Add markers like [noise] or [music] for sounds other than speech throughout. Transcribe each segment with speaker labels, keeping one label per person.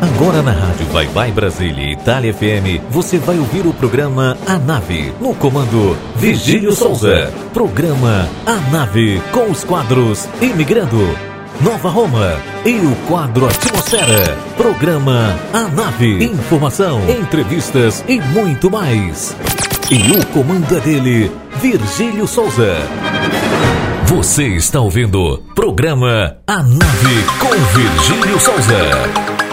Speaker 1: Agora na Rádio Vai Vai Brasília e Itália FM, você vai ouvir o programa A Nave, no comando Vigílio Souza. Programa A Nave, com os quadros Imigrando, Nova Roma e o quadro Atmosfera. Programa A Nave, informação, entrevistas e muito mais. E o comando é dele, Virgílio Souza. Você está ouvindo programa A Nave com Virgílio Souza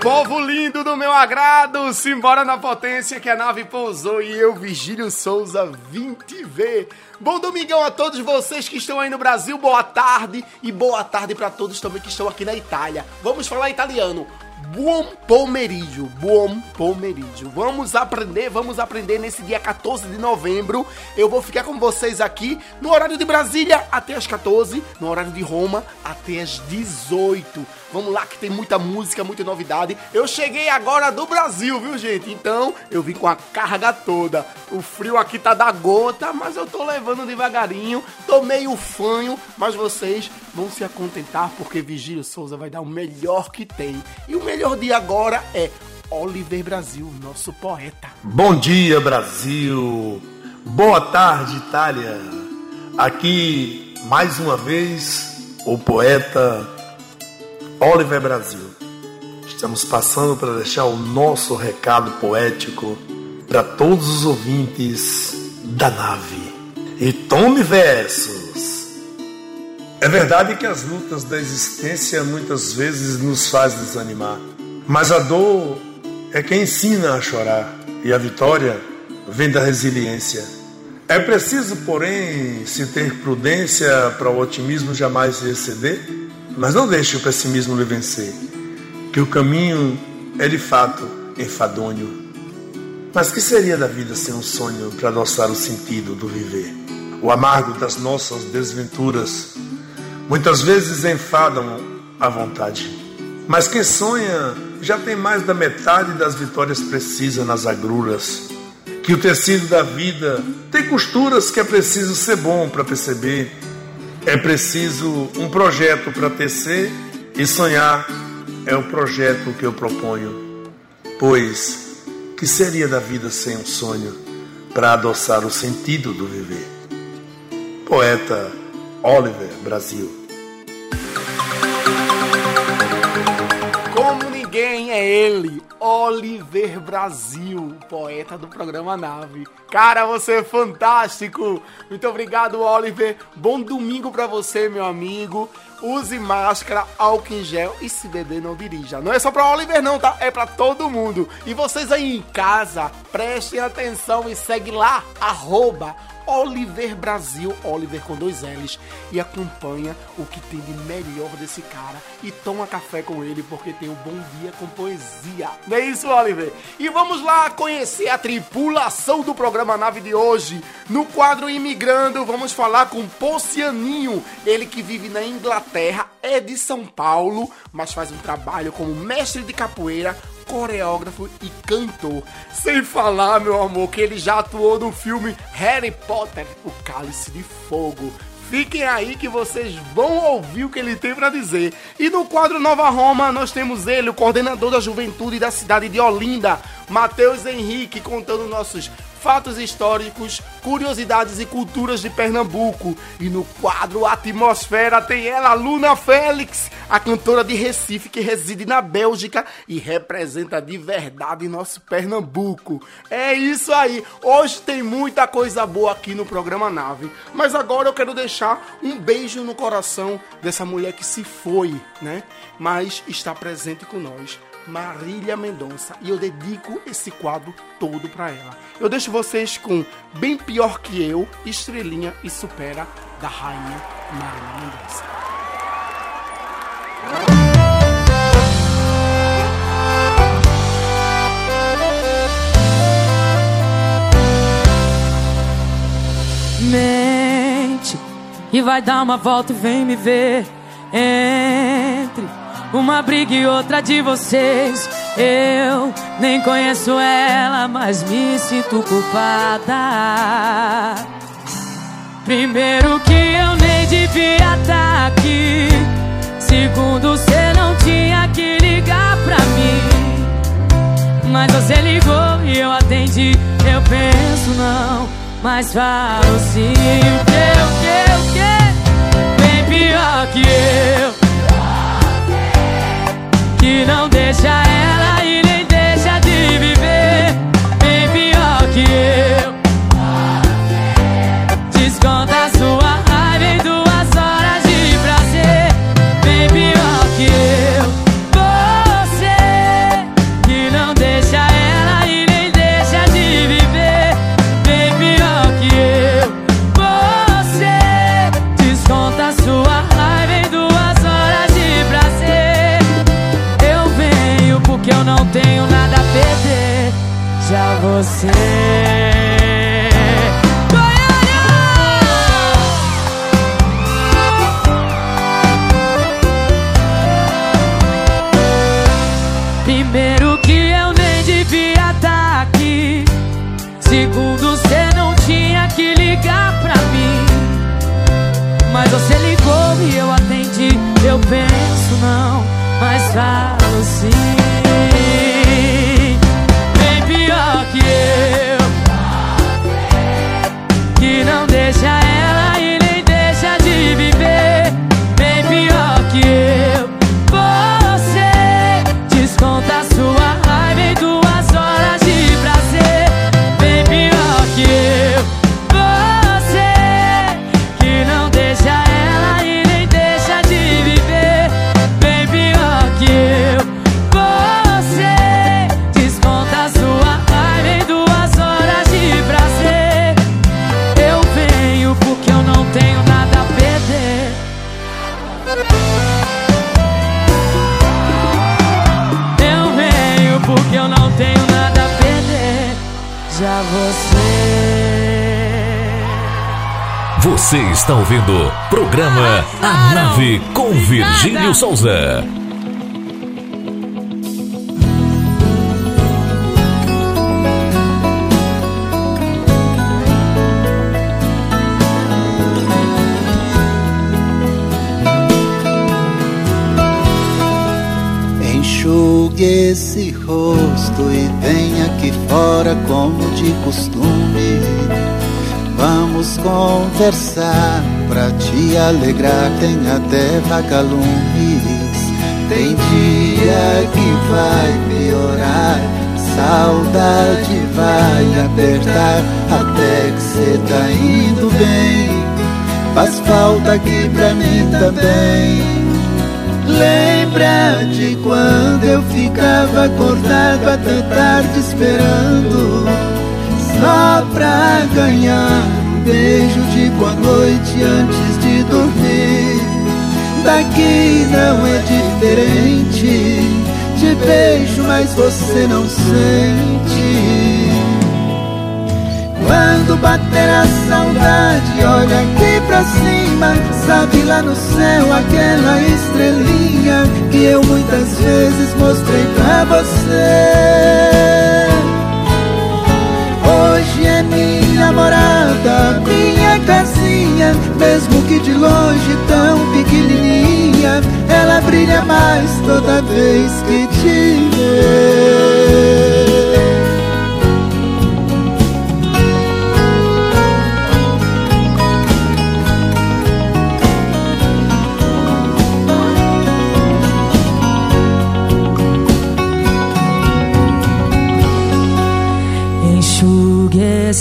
Speaker 2: povo lindo do meu agrado, simbora na potência que a nave pousou e eu, Vigílio Souza, vim te ver. Bom domingão a todos vocês que estão aí no Brasil, boa tarde e boa tarde para todos também que estão aqui na Itália. Vamos falar italiano. Buon pomeriggio, buon pomeriggio. Vamos aprender, vamos aprender nesse dia 14 de novembro. Eu vou ficar com vocês aqui no horário de Brasília até as 14, no horário de Roma até as 18. Vamos lá que tem muita música, muita novidade. Eu cheguei agora do Brasil, viu, gente? Então, eu vim com a carga toda. O frio aqui tá da gota, mas eu tô levando devagarinho. Tô meio fanho, mas vocês vão se contentar porque Vigílio Souza vai dar o melhor que tem. E o melhor dia agora é Oliver Brasil, nosso poeta.
Speaker 3: Bom dia, Brasil. Boa tarde, Itália. Aqui mais uma vez o poeta Oliver Brasil. Estamos passando para deixar o nosso recado poético para todos os ouvintes da nave. E tome versos. É verdade que as lutas da existência muitas vezes nos faz desanimar, mas a dor é quem ensina a chorar e a vitória vem da resiliência. É preciso, porém, se ter prudência para o otimismo jamais exceder mas não deixe o pessimismo lhe vencer, que o caminho é de fato enfadonho. Mas que seria da vida sem um sonho para adoçar o sentido do viver? O amargo das nossas desventuras muitas vezes enfadam a vontade. Mas quem sonha já tem mais da metade das vitórias precisas nas agruras. Que o tecido da vida tem costuras que é preciso ser bom para perceber é preciso um projeto para tecer e sonhar é o projeto que eu proponho. Pois, que seria da vida sem um sonho para adoçar o sentido do viver? Poeta Oliver Brasil.
Speaker 2: Ninguém é ele, Oliver Brasil, poeta do programa Nave. Cara, você é fantástico! Muito obrigado, Oliver. Bom domingo para você, meu amigo. Use máscara, álcool em gel e se beber não dirija. Não é só para Oliver não, tá? É para todo mundo. E vocês aí em casa, prestem atenção e segue lá, arroba Oliver Brasil, Oliver com dois L's, e acompanha o que tem de melhor desse cara e toma café com ele porque tem um bom dia com poesia. Não é isso, Oliver? E vamos lá conhecer a tripulação do programa Nave de hoje. No quadro Imigrando, vamos falar com Pocianinho, ele que vive na Inglaterra, é de São Paulo, mas faz um trabalho como mestre de capoeira coreógrafo e cantor. Sem falar, meu amor, que ele já atuou no filme Harry Potter, O Cálice de Fogo. Fiquem aí que vocês vão ouvir o que ele tem para dizer. E no quadro Nova Roma, nós temos ele, o coordenador da juventude da cidade de Olinda, Matheus Henrique, contando nossos fatos históricos, curiosidades e culturas de Pernambuco. E no quadro Atmosfera tem ela, Luna Félix, a cantora de Recife que reside na Bélgica e representa de verdade nosso Pernambuco. É isso aí. Hoje tem muita coisa boa aqui no programa Nave. Mas agora eu quero deixar um beijo no coração dessa mulher que se foi, né? Mas está presente com nós Marília Mendonça e eu dedico esse quadro todo para ela. Eu deixo vocês com Bem Pior Que Eu, Estrelinha e Supera, da Rainha Marília Mendonça.
Speaker 4: Mente e vai dar uma volta e vem me ver entre uma briga e outra de vocês. Eu nem conheço ela, mas me sinto culpada. Primeiro que eu nem devia estar tá aqui. Segundo, você não tinha que ligar pra mim. Mas você ligou e eu atendi. Eu penso não, mas falo sim. O que, o que, o que? Bem pior que eu. Que não deixa ela mas Você
Speaker 1: está ouvindo programa A Nave com Virgílio Souza.
Speaker 5: Enxugue esse rosto e venha aqui fora como de costume. Vamos conversar pra te alegrar, tem até vagalumes. Tem dia que vai piorar, saudade vai apertar, até que cê tá indo bem. Faz falta aqui pra mim também. Lembra de quando eu ficava acordado até tarde esperando Só pra ganhar um beijo de boa noite antes de dormir Daqui não é diferente Te beijo, mas você não sente quando bater a saudade, olha aqui pra cima. Sabe lá no céu aquela estrelinha que eu muitas vezes mostrei pra você. Minha morada, minha casinha, mesmo que de longe tão pequenininha, ela brilha mais toda vez que te vê.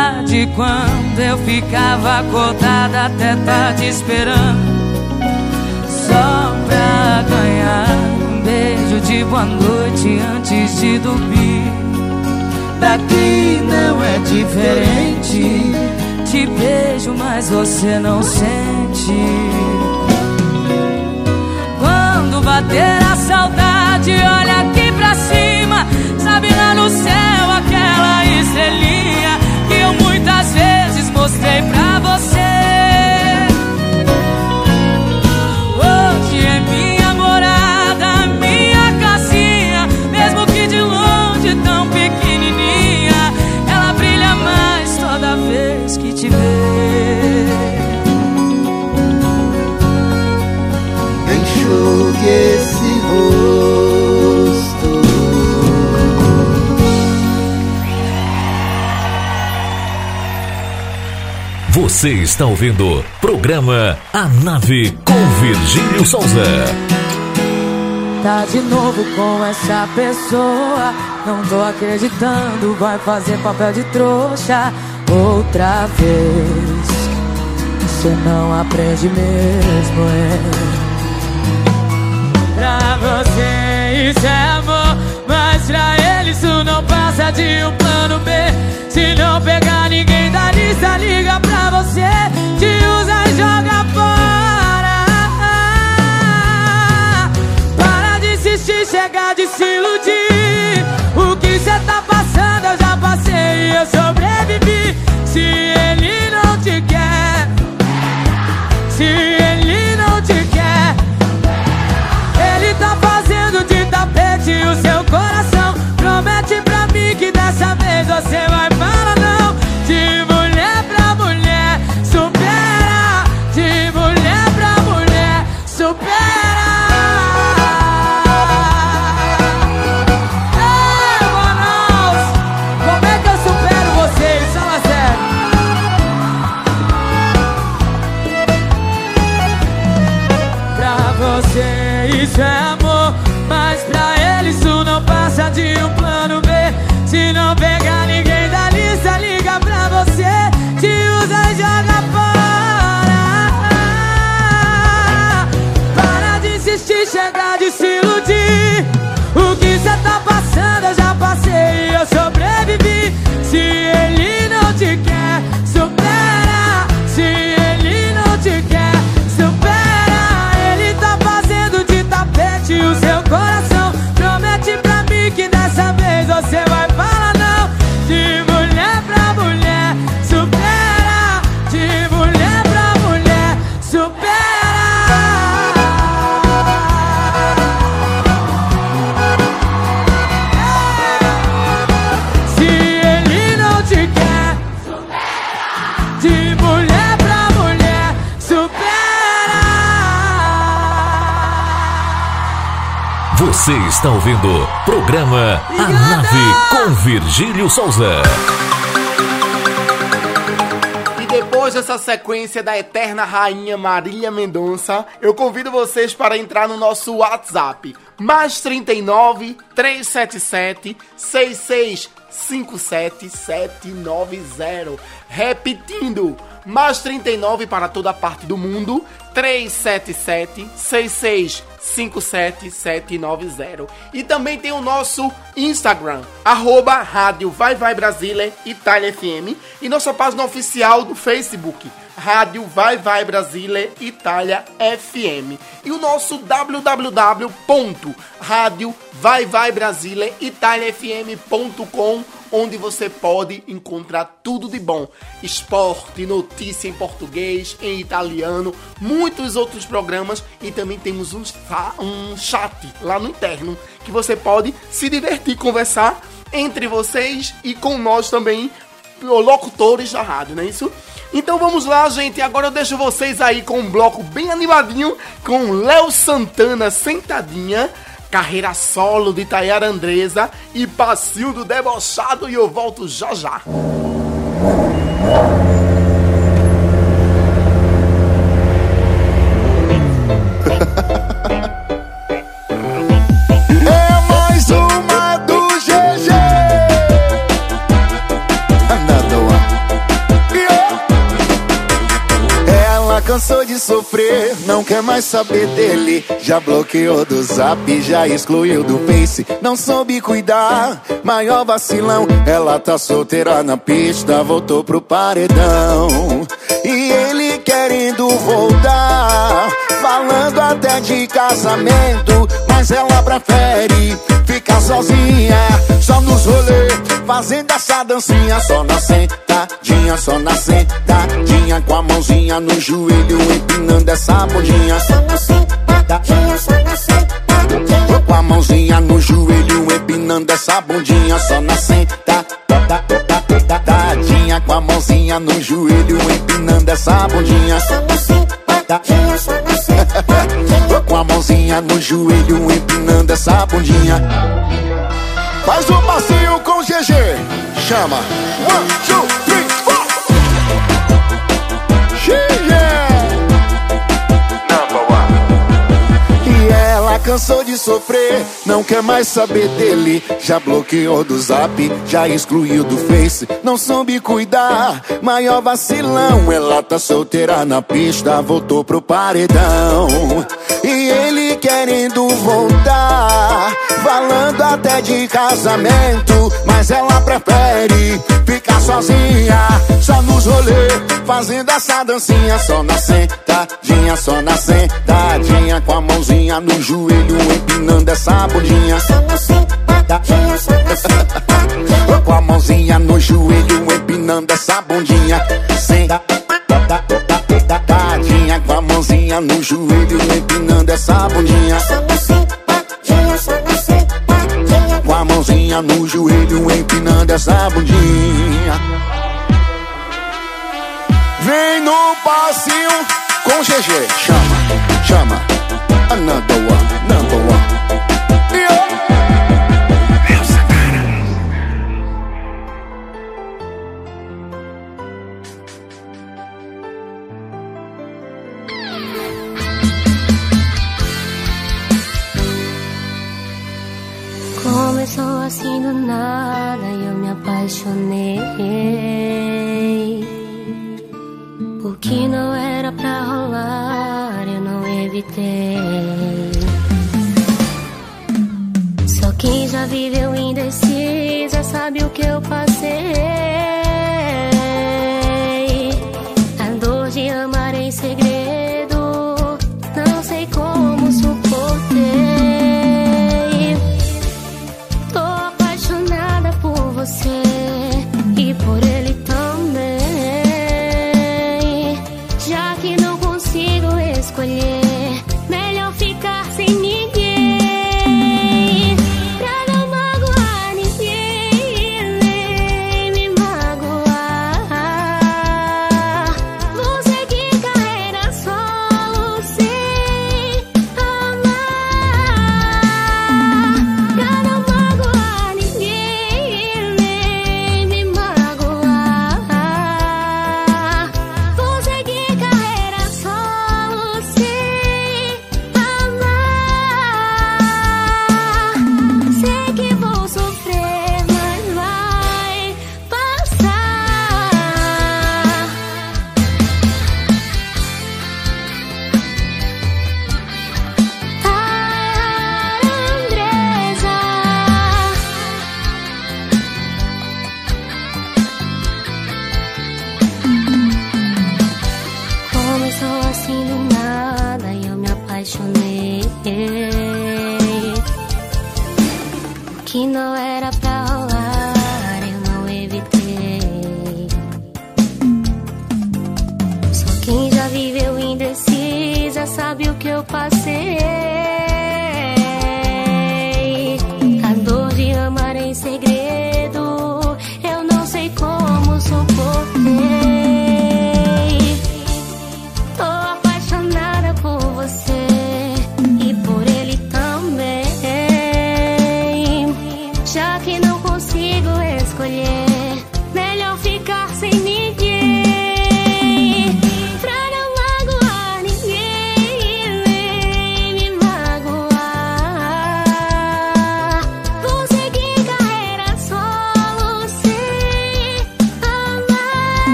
Speaker 4: Lembra de quando eu ficava acordada até tarde esperando. Só pra ganhar um beijo de boa noite antes de dormir. Daqui não é diferente Te beijo, mas você não sente. Quando bater a saudade, olha aqui pra cima. Sabe lá no céu aquela estrelinha mostrei pra você. Oh, Hoje é minha morada, minha casinha. Mesmo que de longe, tão pequenininha, ela brilha mais toda vez que te vê. Enxugue esse rosto. Você está ouvindo programa A Nave com Virgílio Souza. Tá de novo com essa pessoa. Não tô acreditando, vai fazer papel de trouxa outra vez. Você não aprende mesmo, é. Pra você isso é amor, mas pra ele isso não passa de um plano B. Se não pegar ninguém da lista, liga pra você, te usa e joga fora. Para de insistir, chega de se iludir. O que cê tá passando eu já passei e eu sobrevivi. Se ele não te quer, se ele você vai
Speaker 1: Você está ouvindo programa A Nave com Virgílio Souza.
Speaker 2: E depois dessa sequência da eterna rainha Marília Mendonça, eu convido vocês para entrar no nosso WhatsApp. Mais 39 377 6657 790. Repetindo, mais 39 para toda a parte do mundo, 377 6657 790. E também tem o nosso Instagram, arroba Rádio Vai Vai Brasília Itália FM e nossa página oficial do Facebook, Rádio Vai Vai Brasília Itália FM. E o nosso www.radiovaiVaiBrasília onde você pode encontrar tudo de bom. Esporte, notícia em português, em italiano, muitos outros programas e também temos um, um chat lá no interno que você pode se divertir, conversar entre vocês e com nós também, locutores da rádio, não é isso? Então vamos lá, gente. Agora eu deixo vocês aí com um bloco bem animadinho com Léo Santana sentadinha, carreira solo de Tayara Andresa e passinho do debochado e eu volto já já.
Speaker 6: Sofrer, não quer mais saber dele. Já bloqueou do zap, já excluiu do Face. Não soube cuidar, maior vacilão. Ela tá solteira na pista, voltou pro paredão. E ele querendo voltar, falando até de casamento. Mas ela prefere sozinha, só nos rolês, fazendo essa dancinha. Só na sentadinha, só na sentadinha, com a mãozinha no joelho, empinando essa bundinha. Só na sentadinha, só na sentadinha. Com a mãozinha no joelho, empinando essa bundinha. Só na sentadinha, com a mãozinha no joelho, empinando essa bundinha. Só na sentadinha, só na a mãozinha no joelho, empinando essa bundinha. Faz um passinho com o GG. Chama. One, two, three, cansou de sofrer, não quer mais saber dele. Já bloqueou do zap, já excluiu do face. Não soube cuidar, maior vacilão. Ela tá solteira na pista, voltou pro paredão. E ele querendo voltar, falando até de casamento. Mas ela prefere ficar sozinha, só nos rolê, fazendo essa dancinha. Só na sentadinha, só na sentadinha, com a mãozinha no joelho, empinando essa bundinha. Só na sentadinha, só na sentadinha. Com a mãozinha no joelho, empinando essa bundinha. Sentadinha, com a mãozinha no joelho, empinando essa bundinha. Com a mãozinha no joelho, empinando essa bundinha. Vem no passinho com GG, chama, chama. Another one, number one.
Speaker 7: Começou assim do nada eu me apaixonei. O que não era pra rolar, eu não evitei. Só quem já viveu indecisa sabe o que eu passei. Você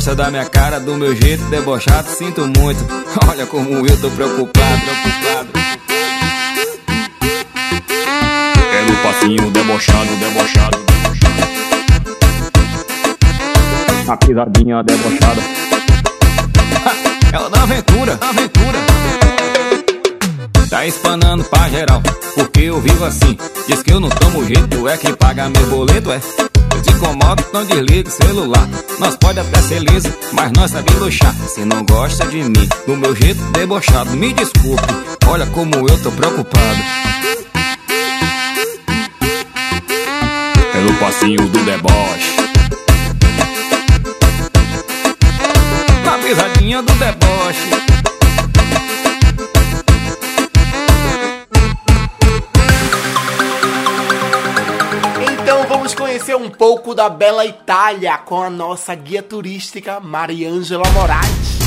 Speaker 8: gosta da minha cara, do meu jeito debochado, sinto muito. [laughs] Olha como eu tô preocupado, preocupado.
Speaker 9: passinho debochado, debochado, debochado. A pisadinha debochada.
Speaker 8: É o da aventura, aventura. Tá espanando pra geral, porque eu vivo assim. Diz que eu não tomo jeito, é que paga meu boleto, é. Eu te incomodo, não desliga o celular. Nós pode até ser liso, mas nós sabemos luxar. Se não gosta de mim, do meu jeito debochado, me desculpe. Olha como eu tô preocupado.
Speaker 9: Pelo passinho do deboche.
Speaker 8: Na pisadinha do deboche.
Speaker 2: Então vamos conhecer um pouco da bela Itália com a nossa guia turística Mariângela Moraes.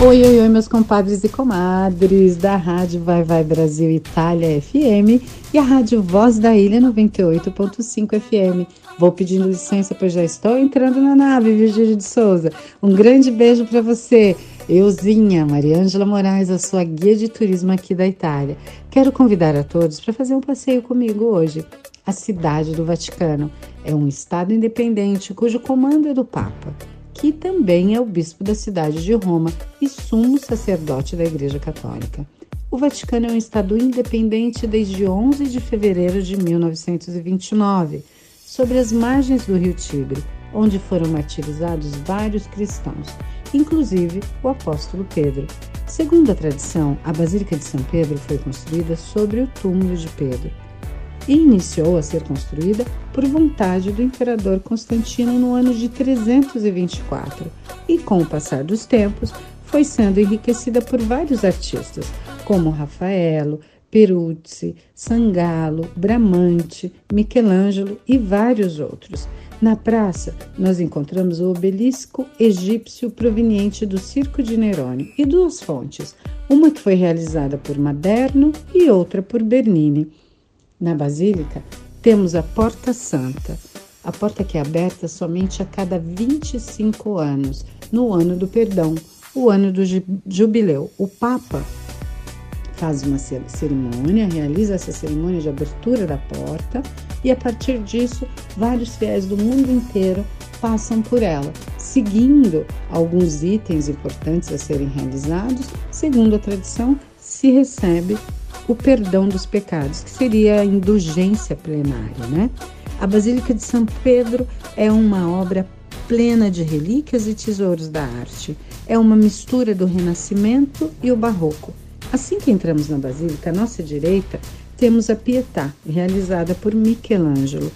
Speaker 10: Oi, oi, oi, meus compadres e comadres da Rádio Vai Vai Brasil Itália FM e a Rádio Voz da Ilha 98.5 FM. Vou pedindo licença, pois já estou entrando na nave, Virgílio de Souza. Um grande beijo para você. Euzinha, Mariângela Moraes, a sua guia de turismo aqui da Itália. Quero convidar a todos para fazer um passeio comigo hoje. A cidade do Vaticano é um estado independente cujo comando é do Papa que também é o bispo da cidade de Roma e sumo sacerdote da Igreja Católica. O Vaticano é um estado independente desde 11 de fevereiro de 1929, sobre as margens do rio Tigre, onde foram martirizados vários cristãos, inclusive o apóstolo Pedro. Segundo a tradição, a Basílica de São Pedro foi construída sobre o túmulo de Pedro e iniciou a ser construída por vontade do imperador Constantino no ano de 324, e com o passar dos tempos foi sendo enriquecida por vários artistas, como Rafaelo, Peruzzi, Sangalo, Bramante, Michelangelo e vários outros. Na praça, nós encontramos o obelisco egípcio proveniente do Circo de Nerone e duas fontes, uma que foi realizada por Maderno e outra por Bernini. Na Basílica, temos a Porta Santa, a porta que é aberta somente a cada 25 anos, no ano do perdão, o ano do jubileu. O Papa faz uma cerimônia, realiza essa cerimônia de abertura da porta e a partir disso, vários fiéis do mundo inteiro passam por ela, seguindo alguns itens importantes a serem realizados. Segundo a tradição, se recebe o perdão dos pecados, que seria a indulgência plenária, né? A Basílica de São Pedro é uma obra plena de relíquias e tesouros da arte. É uma mistura do Renascimento e o Barroco. Assim que entramos na Basílica, à nossa direita, temos a Pietà, realizada por Michelangelo.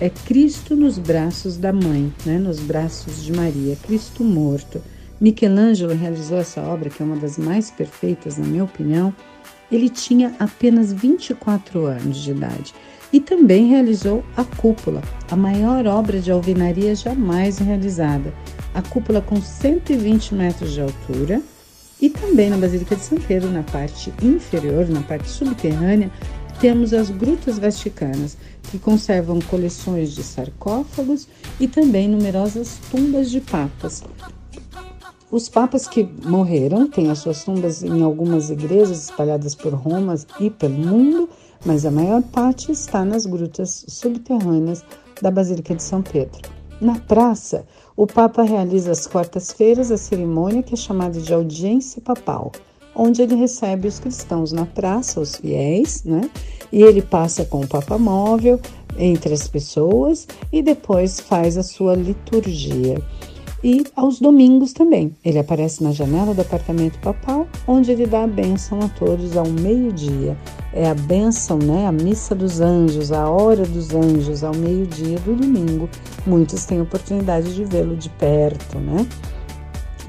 Speaker 10: É Cristo nos braços da mãe, né? nos braços de Maria, Cristo morto. Michelangelo realizou essa obra, que é uma das mais perfeitas, na minha opinião, ele tinha apenas 24 anos de idade e também realizou a cúpula, a maior obra de alvenaria jamais realizada. A cúpula com 120 metros de altura e também na Basílica de São Pedro, na parte inferior, na parte subterrânea, temos as Grutas Vaticanas, que conservam coleções de sarcófagos e também numerosas tumbas de papas. Os papas que morreram têm as suas tumbas em algumas igrejas espalhadas por Roma e pelo mundo, mas a maior parte está nas grutas subterrâneas da Basílica de São Pedro. Na praça, o Papa realiza às quartas-feiras a cerimônia que é chamada de audiência papal, onde ele recebe os cristãos na praça, os fiéis, né? E ele passa com o Papa móvel entre as pessoas e depois faz a sua liturgia e aos domingos também. Ele aparece na janela do apartamento papal, onde ele dá a bênção a todos ao meio-dia. É a bênção, né? A missa dos anjos, a hora dos anjos, ao meio-dia do domingo. Muitos têm oportunidade de vê-lo de perto, né?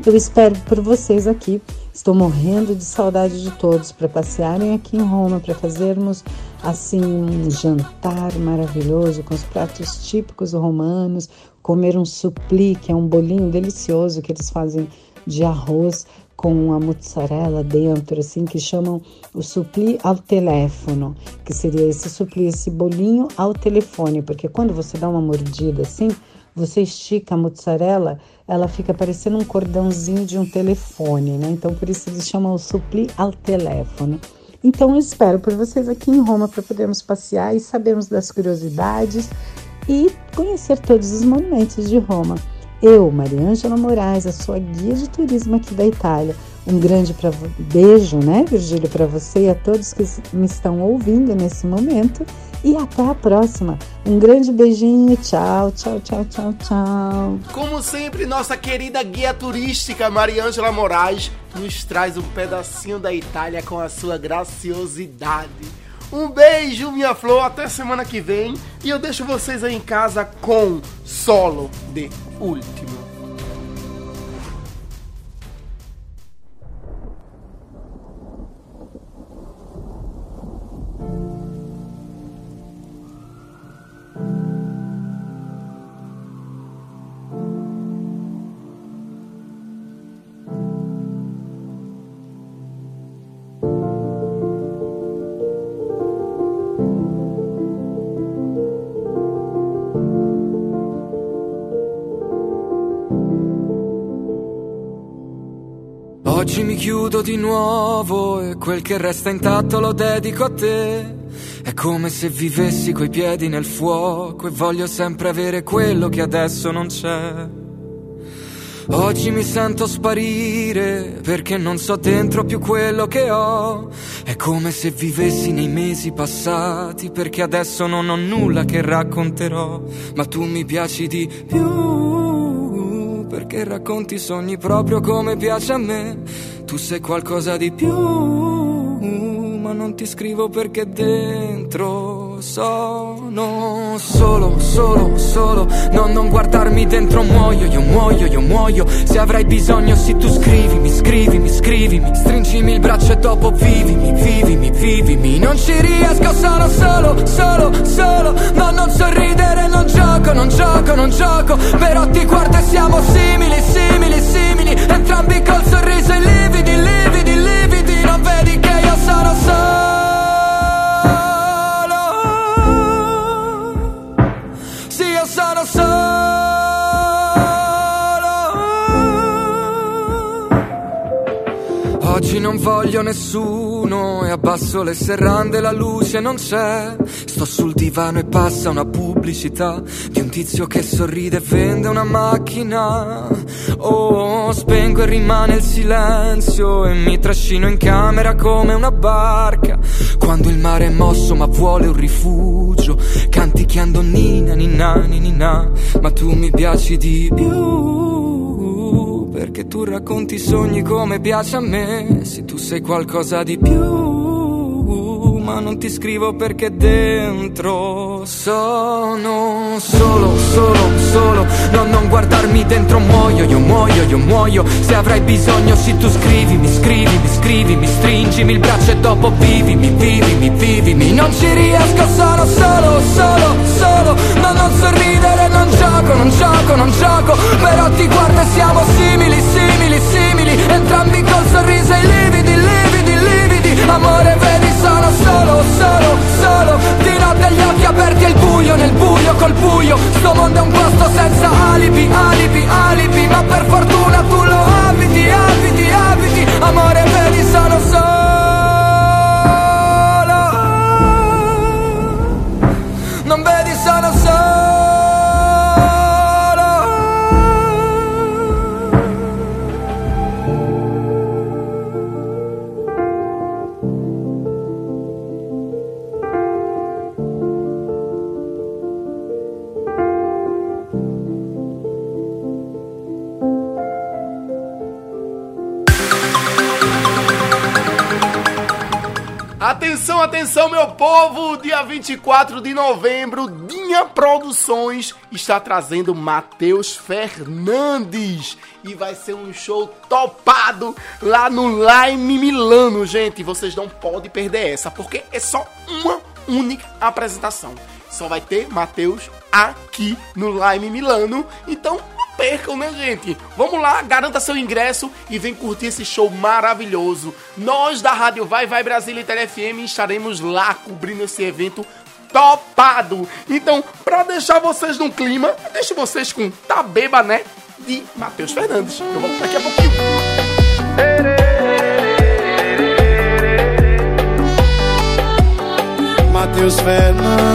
Speaker 10: Eu espero por vocês aqui. Estou morrendo de saudade de todos para passearem aqui em Roma, para fazermos assim um jantar maravilhoso com os pratos típicos romanos, comer um supli, que é um bolinho delicioso que eles fazem de arroz com a mozzarella dentro, assim, que chamam o supli ao teléfono, que seria esse supli, esse bolinho ao telefone, porque quando você dá uma mordida assim, você estica a mozzarella, ela fica parecendo um cordãozinho de um telefone, né? Então por isso eles chamam o supli ao teléfono. Então eu espero por vocês aqui em Roma para podermos passear e sabermos das curiosidades e conhecer todos os monumentos de Roma. Eu, Mariângela Moraes, a sua guia de turismo aqui da Itália. Um grande pra, beijo, né, Virgílio, para você e a todos que me estão ouvindo nesse momento. E até a próxima. Um grande beijinho. Tchau, tchau, tchau, tchau, tchau.
Speaker 2: Como sempre, nossa querida guia turística Mariângela Moraes nos traz um pedacinho da Itália com a sua graciosidade. Um beijo, minha flor, até semana que vem. E eu deixo vocês aí em casa com Solo de Último.
Speaker 11: Oggi mi chiudo di nuovo e quel che resta intatto lo dedico a te. È come se vivessi coi piedi nel fuoco e voglio sempre avere quello che adesso non c'è. Oggi mi sento sparire perché non so dentro più quello che ho. È come se vivessi nei mesi passati perché adesso non ho nulla che racconterò. Ma tu mi piaci di più perché racconti i sogni proprio come piace a me. Tu sei qualcosa di più, non ti scrivo perché dentro sono solo, solo, solo. No, non guardarmi dentro, muoio, io muoio, io muoio. Se avrai bisogno, sì, tu scrivimi, scrivimi, scrivimi. Stringimi il braccio e dopo vivimi, vivimi, vivimi. Non ci riesco, sono solo, solo, solo. No, non sorridere, non gioco, non gioco, non gioco. Però ti guardo e siamo simili, simili, simili. Entrambi col sorriso e lividi, lividi, lividi. Non vedi non voglio nessuno e abbasso le serrande, la luce non c'è. Sto sul divano e passa una pubblicità di un tizio che sorride e vende una macchina. Oh, spengo e rimane il silenzio e mi trascino in camera come una barca. Quando il mare è mosso ma vuole un rifugio, canticchiando nina, nina, nina, ma tu mi piaci di più perché tu racconti i sogni come piace a me. Se tu sei qualcosa di più, non ti scrivo perché dentro sono solo, solo, solo. No, non guardarmi dentro, muoio, io muoio, io muoio. Se avrai bisogno, sì, tu scrivimi, scrivimi, scrivimi, stringimi il braccio e dopo vivimi, vivimi, vivimi. Non ci riesco, sono solo, solo, solo. No, non sorridere, non gioco, non gioco, non gioco. Però ti guardo e siamo simili, simili, simili. Entrambi col sorriso e lividi, lividi, lividi. Amore, vedi, sono solo, solo, solo. Di notte gli occhi aperti il buio, nel buio col buio. Sto mondo è un posto senza alibi, alibi, alibi. Ma per fortuna tu lo abiti, abiti, abiti. Amore, vedi, sono solo. Non vedi, sono
Speaker 2: Atenção, atenção, meu povo! Dia 24 de novembro, Dinha Produções está trazendo Matheus Fernandes e vai ser um show topado lá no Lime Milano, gente. Vocês não podem perder essa, porque é só uma única apresentação. Só vai ter Matheus aqui no Lime Milano. Então, percam, né, gente? Vamos lá, garanta seu ingresso e vem curtir esse show maravilhoso. Nós da Rádio Vai Vai Brasília e TeleFM estaremos lá cobrindo esse evento topado. Então, pra deixar vocês num clima, eu deixo vocês com Tabeba, né? De Matheus Fernandes. Eu volto daqui a pouquinho.
Speaker 12: Matheus Fernandes.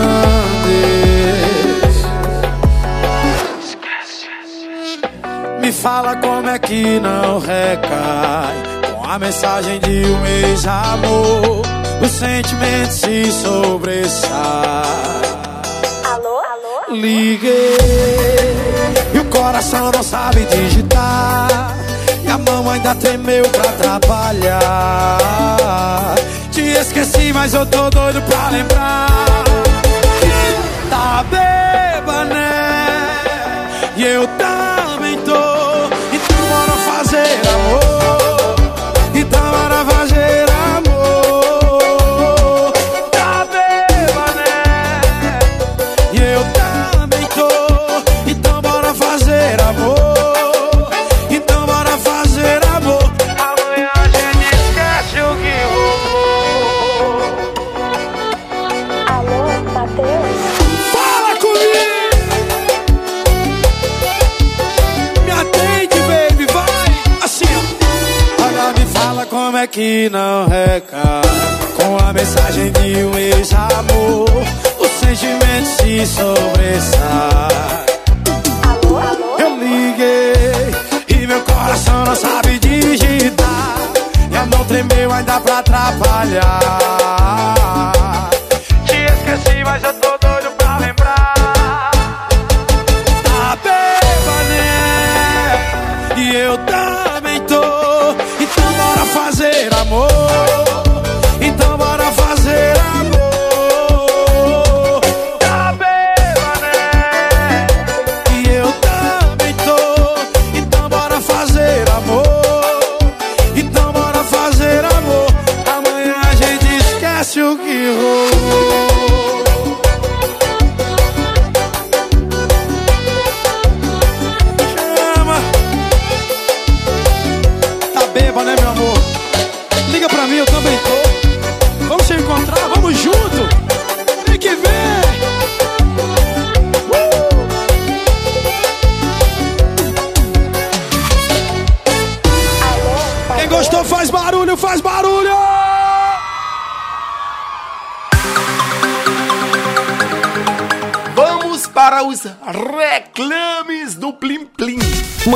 Speaker 12: Fala como é que não recai com a mensagem de um ex-amor. O sentimento se sobressai.
Speaker 13: Alô, alô?
Speaker 12: Liguei e o coração não sabe digitar. E a mão ainda tremeu pra atrapalhar. Te esqueci, mas eu tô doido pra lembrar. Tá beba, né? E eu. Então bora fazer amor. Que não recai Com a mensagem de um ex-amor O sentimento se sobressai
Speaker 13: Alô, alô?
Speaker 12: Eu liguei e meu coração não sabe digitar. E a mão tremeu ainda pra atrapalhar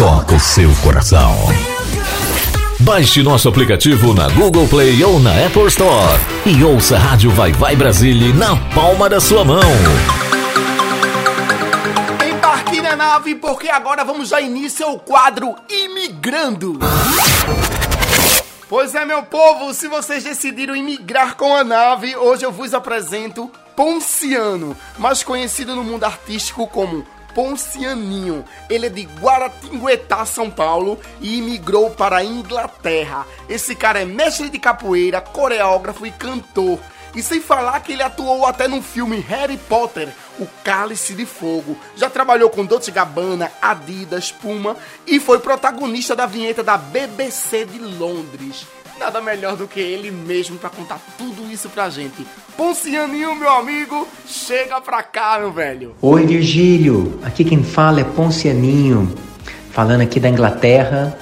Speaker 1: toca o seu coração. Baixe nosso aplicativo na Google Play ou na Apple Store e ouça a Rádio Vai Vai Brasília na palma da sua mão.
Speaker 2: Embarque na nave porque agora vamos dar início ao quadro Imigrando. Pois é, meu povo, se vocês decidiram imigrar com a nave, hoje eu vos apresento Ponciano, mais conhecido no mundo artístico como Poncianinho. Ele é de Guaratinguetá, São Paulo e imigrou para a Inglaterra. Esse cara é mestre de capoeira, coreógrafo e cantor. E sem falar que ele atuou até no filme Harry Potter, O Cálice de Fogo. Já trabalhou com Dolce Gabbana, Adidas, Puma e foi protagonista da vinheta da BBC de Londres. Nada melhor do que ele mesmo para contar tudo isso pra gente. Poncianinho, meu amigo, chega pra cá, meu velho.
Speaker 14: Oi, Virgílio. Aqui quem fala é Poncianinho, falando aqui da Inglaterra.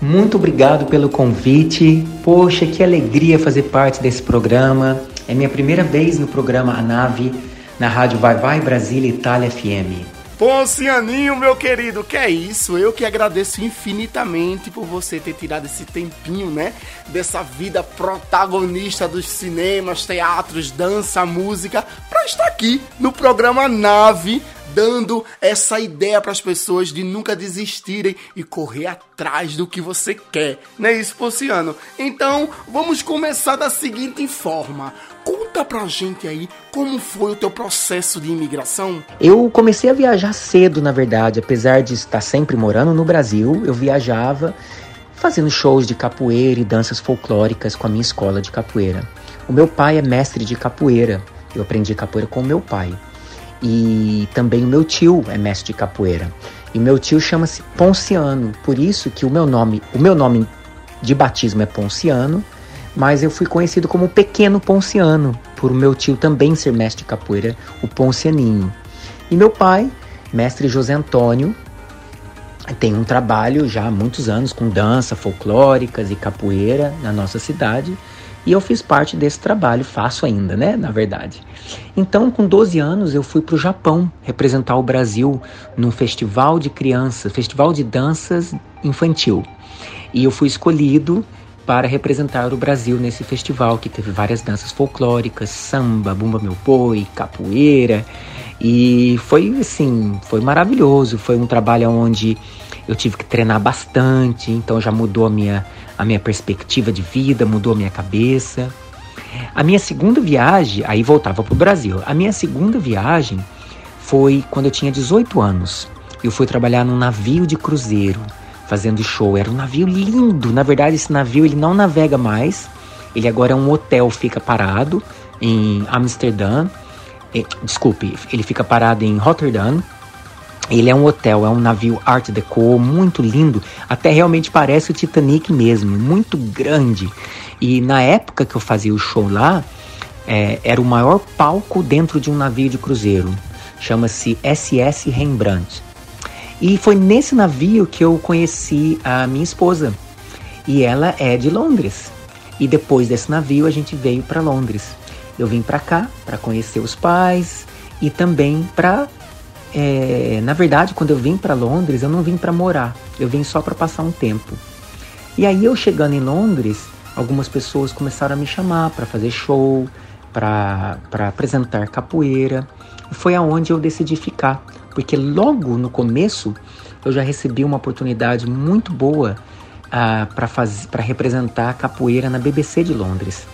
Speaker 14: Muito obrigado pelo convite. Poxa, que alegria fazer parte desse programa. É minha primeira vez no programa A Nave, na rádio Vai Vai Brasília Itália FM.
Speaker 2: Poncianinho, meu querido, que é isso? Eu que agradeço infinitamente por você ter tirado esse tempinho, né? Dessa vida protagonista dos cinemas, teatros, dança, música, pra estar aqui no programa Nave, dando essa ideia para as pessoas de nunca desistirem e correr atrás do que você quer, não é isso, Ponciano? Então, vamos começar da seguinte forma. Conta pra gente aí como foi o teu processo de imigração.
Speaker 14: Eu comecei a viajar cedo, na verdade, apesar de estar sempre morando no Brasil, eu viajava fazendo shows de capoeira e danças folclóricas com a minha escola de capoeira. O meu pai é mestre de capoeira. Eu aprendi capoeira com o meu pai. E também o meu tio é mestre de capoeira. E meu tio chama-se Ponciano, por isso que o meu nome, o meu nome de batismo é Ponciano, mas eu fui conhecido como Pequeno Ponciano, por meu tio também ser mestre de capoeira, o Poncianinho. E meu pai, mestre José Antônio, tem um trabalho já há muitos anos com dança folclóricas e capoeira na nossa cidade. E eu fiz parte desse trabalho, faço ainda, né? Na verdade. Então, com 12 anos, eu fui para o Japão representar o Brasil num festival de crianças, festival de danças infantil. E eu fui escolhido para representar o Brasil nesse festival, que teve várias danças folclóricas, samba, bumba meu boi, capoeira. E foi assim, foi maravilhoso. Foi um trabalho onde eu tive que treinar bastante, então já mudou a minha, a minha perspectiva de vida, mudou a minha cabeça. A minha segunda viagem, aí voltava para o Brasil. A minha segunda viagem foi quando eu tinha 18 anos. Eu fui trabalhar num navio de cruzeiro, fazendo show. Era um navio lindo. Na verdade, esse navio ele não navega mais. Ele agora é um hotel, fica parado em Amsterdã. Desculpe, ele fica parado em Rotterdam, ele é um hotel, é um navio Art Deco muito lindo, até realmente parece o Titanic mesmo, muito grande. E na época que eu fazia o show lá, é, era o maior palco dentro de um navio de cruzeiro. Chama-se SS Rembrandt. E foi nesse navio que eu conheci a minha esposa. E ela é de Londres. E depois desse navio a gente veio para Londres. Eu vim para cá para conhecer os pais e também para é, na verdade, quando eu vim para Londres, eu não vim para morar, eu vim só para passar um tempo. E aí eu chegando em Londres, algumas pessoas começaram a me chamar para fazer show, para apresentar capoeira. Foi aonde eu decidi ficar, porque logo no começo eu já recebi uma oportunidade muito boa ah, para representar capoeira na BBC de Londres.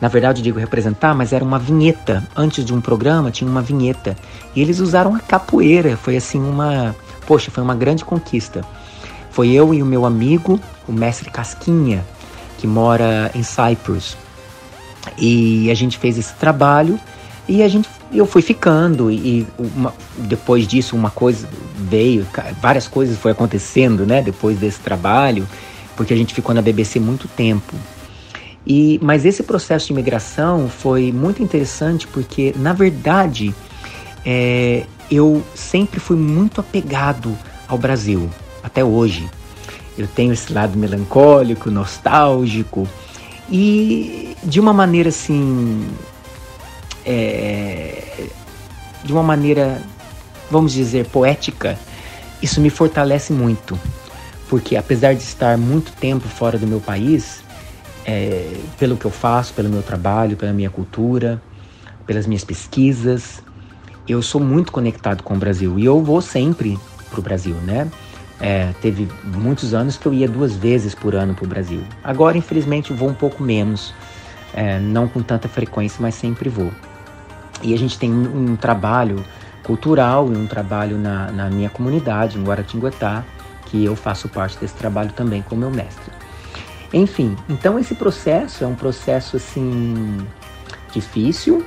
Speaker 14: Na verdade, eu digo representar, mas era uma vinheta. Antes de um programa, tinha uma vinheta. E eles usaram a capoeira. Foi assim uma. Poxa, foi uma grande conquista. Foi eu e o meu amigo, o mestre Casquinha, que mora em Cyprus. E a gente fez esse trabalho e a gente eu fui ficando e uma, depois disso uma coisa veio, várias coisas foi acontecendo, né, depois desse trabalho, porque a gente ficou na BBC muito tempo. E, mas esse processo de imigração foi muito interessante porque, na verdade, é, eu sempre fui muito apegado ao Brasil, até hoje. Eu tenho esse lado melancólico, nostálgico e de uma maneira assim. É, de uma maneira, vamos dizer, poética, isso me fortalece muito. Porque apesar de estar muito tempo fora do meu país, é, pelo que eu faço, pelo meu trabalho, pela minha cultura, pelas minhas pesquisas. Eu sou muito conectado com o Brasil e eu vou sempre para o Brasil, né? É, teve muitos anos que eu ia duas vezes por ano para o Brasil. Agora, infelizmente, vou um pouco menos, é, não com tanta frequência, mas sempre vou. E a gente tem um, trabalho cultural e um trabalho na, na minha comunidade, em Guaratinguetá, que eu faço parte desse trabalho também com meu mestre. Enfim, então esse processo é um processo assim difícil,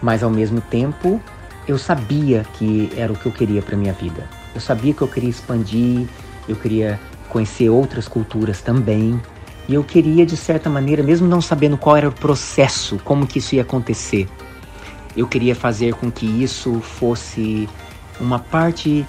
Speaker 14: mas ao mesmo tempo eu sabia que era o que eu queria para minha vida. Eu sabia que eu queria expandir, eu queria conhecer outras culturas também. E eu queria, de certa maneira, mesmo não sabendo qual era o processo, como que isso ia acontecer, eu queria fazer com que isso fosse uma parte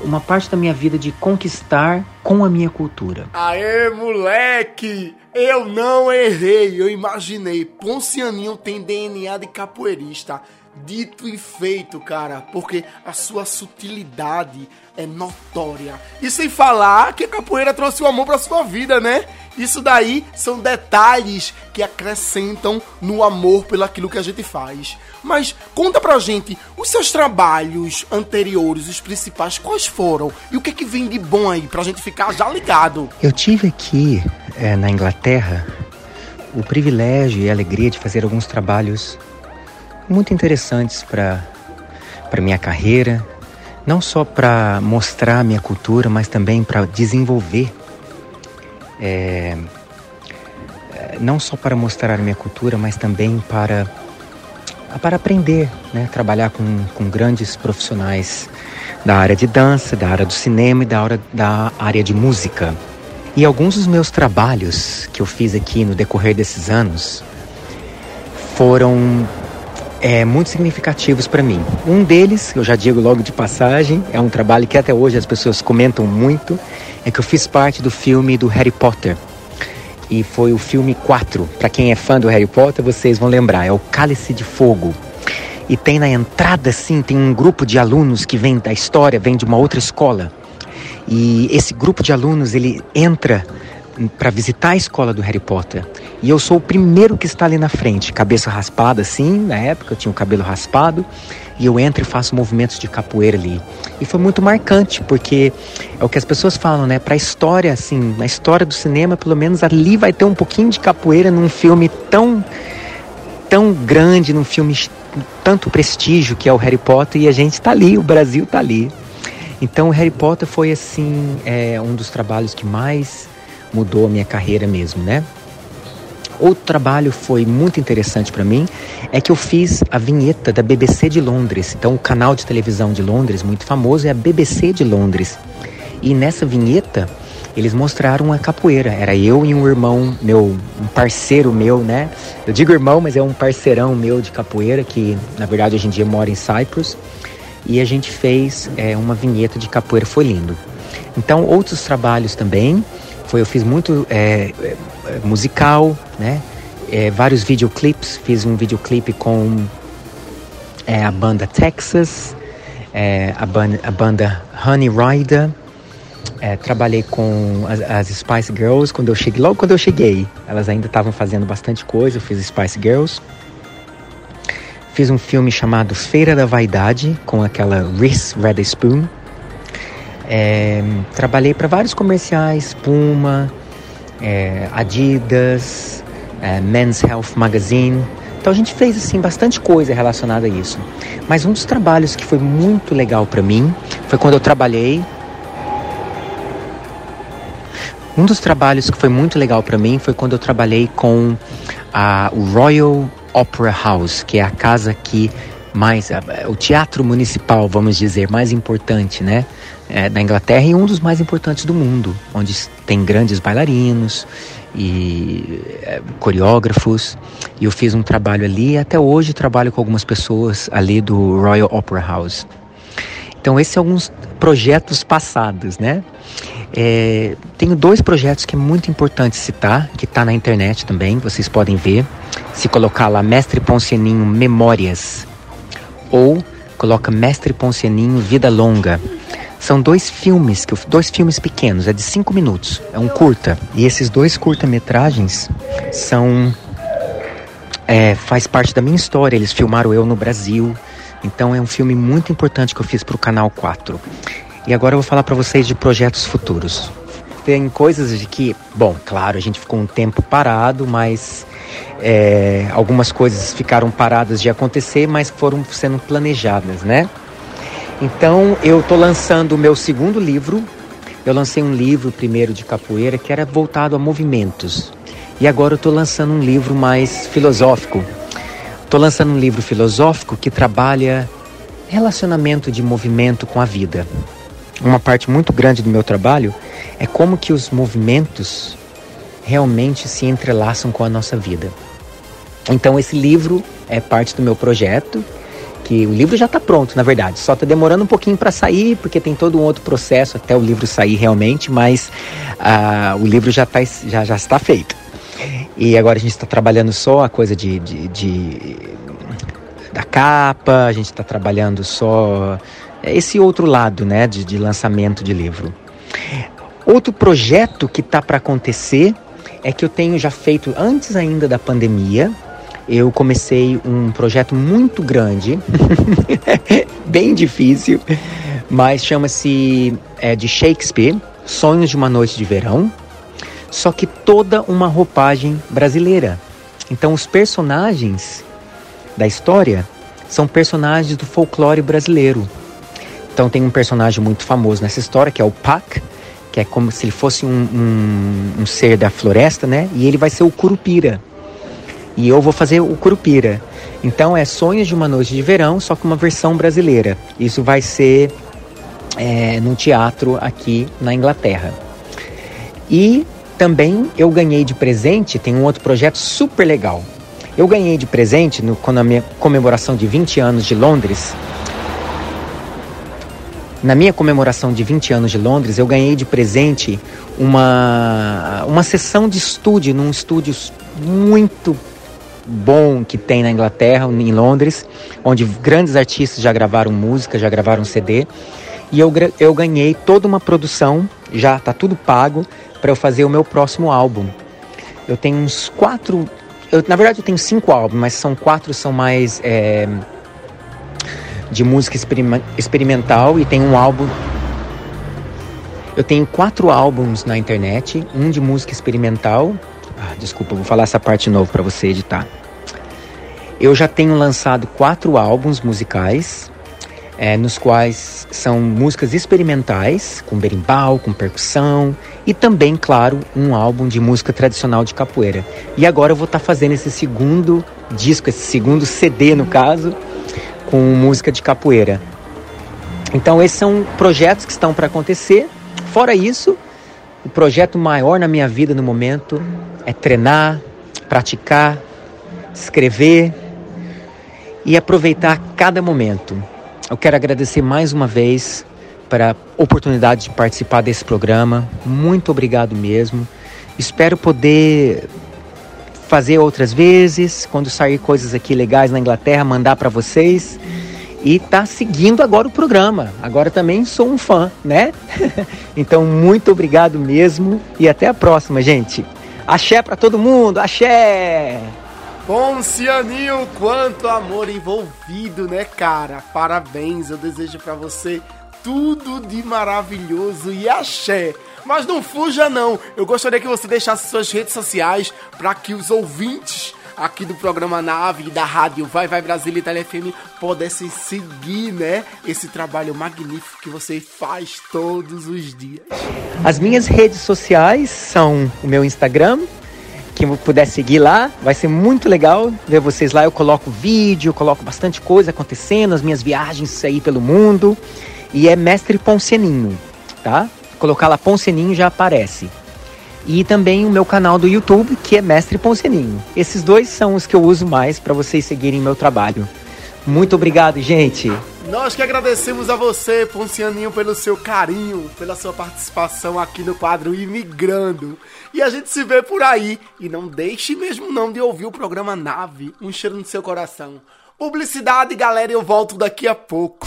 Speaker 14: uma parte da minha vida de conquistar com a minha cultura.
Speaker 2: Aê, moleque! Eu não errei, eu imaginei. Poncianinho tem DNA de capoeirista. Dito e feito, cara, porque a sua sutilidade é notória. E sem falar que a capoeira trouxe o amor pra sua vida, né? Isso daí são detalhes que acrescentam no amor pelo aquilo que a gente faz. Mas conta pra gente, os seus trabalhos anteriores, os principais, quais foram? E o que é que vem de bom aí pra gente ficar já ligado?
Speaker 14: Eu tive aqui é, na Inglaterra o privilégio e a alegria de fazer alguns trabalhos muito interessantes para para minha carreira, não só para mostrar minha cultura, mas também para desenvolver, é, não só para mostrar minha cultura, mas também para para aprender, né? trabalhar com, com grandes profissionais da área de dança, da área do cinema e da área, da área de música. E alguns dos meus trabalhos que eu fiz aqui no decorrer desses anos foram é, muito significativos para mim. Um deles, eu já digo logo de passagem, é um trabalho que até hoje as pessoas comentam muito, é que eu fiz parte do filme do Harry Potter. E foi o filme 4. Para quem é fã do Harry Potter, vocês vão lembrar, é o Cálice de Fogo. E tem na entrada, sim, tem um grupo de alunos que vem da história, vem de uma outra escola. E esse grupo de alunos, ele entra para visitar a escola do Harry Potter. E eu sou o primeiro que está ali na frente, cabeça raspada assim, na época eu tinha o cabelo raspado, e eu entro e faço movimentos de capoeira ali. E foi muito marcante, porque é o que as pessoas falam, né? Para a história, assim, na história do cinema, pelo menos ali vai ter um pouquinho de capoeira num filme tão tão grande, num filme tanto prestígio que é o Harry Potter, e a gente está ali, o Brasil está ali. Então, Harry Potter foi assim é, um dos trabalhos que mais mudou a minha carreira mesmo, né? Outro trabalho foi muito interessante para mim é que eu fiz a vinheta da BBC de Londres. Então, o canal de televisão de Londres muito famoso é a BBC de Londres. E nessa vinheta eles mostraram a capoeira. Era eu e um irmão meu, um parceiro meu, né? Eu digo irmão, mas é um parceirão meu de capoeira que, na verdade, hoje em dia mora em Cyprus e a gente fez é, uma vinheta de capoeira, foi lindo. Então, outros trabalhos também, foi eu fiz muito é, é, musical, né? É, vários videoclipes, fiz um videoclipe com é, a banda Texas, é, a, banda, a banda Honey Rider, trabalhei com as, as, Spice Girls quando eu cheguei, logo quando eu cheguei, elas ainda estavam fazendo bastante coisa, eu fiz Spice Girls. Fiz um filme chamado Feira da Vaidade, com aquela Reese Witherspoon. É, trabalhei para vários comerciais, Puma, é, Adidas, é, Men's Health Magazine. Então a gente fez assim bastante coisa relacionada a isso. Mas um dos trabalhos que foi muito legal para mim foi quando eu trabalhei. Um dos trabalhos que foi muito legal para mim foi quando eu trabalhei com a Royal Opera House, que é a casa que mais o teatro municipal, vamos dizer, mais importante, né, é, da Inglaterra e um dos mais importantes do mundo, onde tem grandes bailarinos e é, coreógrafos. E eu fiz um trabalho ali e até hoje trabalho com algumas pessoas ali do Royal Opera House. Então esses são alguns projetos passados, né? É, tenho dois projetos que é muito importante citar, que está na internet também, vocês podem ver. Se colocar lá Mestre Poncianinho Memórias ou coloca Mestre Poncianinho Vida Longa. São dois filmes, que dois filmes pequenos, é de cinco minutos, é um curta. E esses dois curta-metragens são é, faz parte da minha história. Eles filmaram eu no Brasil, então é um filme muito importante que eu fiz para o canal 4. E agora eu vou falar para vocês de projetos futuros. Tem coisas de que, bom, claro, a gente ficou um tempo parado, mas é, algumas coisas ficaram paradas de acontecer, mas foram sendo planejadas, né? Então eu estou lançando o meu segundo livro. Eu lancei um livro primeiro de capoeira que era voltado a movimentos. E agora eu estou lançando um livro mais filosófico. Estou lançando um livro filosófico que trabalha relacionamento de movimento com a vida uma parte muito grande do meu trabalho é como que os movimentos realmente se entrelaçam com a nossa vida. Então esse livro é parte do meu projeto, que o livro já está pronto, na verdade, só está demorando um pouquinho para sair, porque tem todo um outro processo até o livro sair realmente, mas uh, o livro já, tá, já, já está feito. E agora a gente está trabalhando só a coisa de, de, de da capa, a gente está trabalhando só esse outro lado né, de, de lançamento de livro. Outro projeto que está para acontecer é que eu tenho já feito antes ainda da pandemia. Eu comecei um projeto muito grande, [laughs] bem difícil, mas chama-se é, de Shakespeare, Sonhos de uma Noite de Verão, só que toda uma roupagem brasileira. Então, os personagens da história são personagens do folclore brasileiro. Então, tem um personagem muito famoso nessa história que é o Pac, que é como se ele fosse um, um, um ser da floresta, né? E ele vai ser o Curupira. E eu vou fazer o Curupira. Então, é Sonhos de uma Noite de Verão, só que uma versão brasileira. Isso vai ser é, num teatro aqui na Inglaterra. E também eu ganhei de presente, tem um outro projeto super legal. Eu ganhei de presente no, quando a minha comemoração de 20 anos de Londres. Na minha comemoração de 20 anos de Londres, eu ganhei de presente uma, uma sessão de estúdio num estúdio muito bom que tem na Inglaterra, em Londres, onde grandes artistas já gravaram música, já gravaram CD. E eu, eu ganhei toda uma produção, já está tudo pago, para eu fazer o meu próximo álbum. Eu tenho uns quatro. Eu, na verdade, eu tenho cinco álbuns, mas são quatro são mais é, de música experimental e tem um álbum. Eu tenho quatro álbuns na internet, um de música experimental. Ah, desculpa, vou falar essa parte de novo para você editar. Eu já tenho lançado quatro álbuns musicais é, nos quais são músicas experimentais, com berimbau, com percussão e também, claro, um álbum de música tradicional de capoeira. E agora eu vou estar tá fazendo esse segundo disco, esse segundo CD no caso, com música de capoeira. Então esses são projetos que estão para acontecer. Fora isso, o projeto maior na minha vida no momento é treinar, praticar, escrever e aproveitar cada momento. Eu quero agradecer mais uma vez para a oportunidade de participar desse programa. Muito obrigado mesmo. Espero poder fazer outras vezes, quando sair coisas aqui legais na Inglaterra, mandar para vocês. E tá seguindo agora o programa. Agora também sou um fã, né? [laughs] então, muito obrigado mesmo e até a próxima, gente. Axé para todo mundo, axé!
Speaker 2: Poncianinho, quanto amor envolvido, né, cara? Parabéns, eu desejo para você tudo de maravilhoso e axé. Mas não fuja não, eu gostaria que você deixasse suas redes sociais para que os ouvintes aqui do programa Nave da rádio Vai Vai Brasília Itália FM pudessem seguir, né, esse trabalho magnífico que você faz todos os dias.
Speaker 14: As minhas redes sociais são o meu Instagram, quem puder seguir lá, vai ser muito legal ver vocês lá. Eu coloco vídeo, coloco bastante coisa acontecendo, as minhas viagens aí pelo mundo. E é Mestre Ponceninho, tá? Colocar lá Ponceninho já aparece. E também o meu canal do YouTube, que é Mestre Ponceninho. Esses dois são os que eu uso mais para vocês seguirem meu trabalho. Muito obrigado, gente.
Speaker 2: Nós que agradecemos a você, Poncianinho, pelo seu carinho, pela sua participação aqui no quadro Imigrando. E a gente se vê por aí. E não deixe mesmo não de ouvir o programa Nave, um cheiro no seu coração. Publicidade, galera, eu volto daqui a pouco.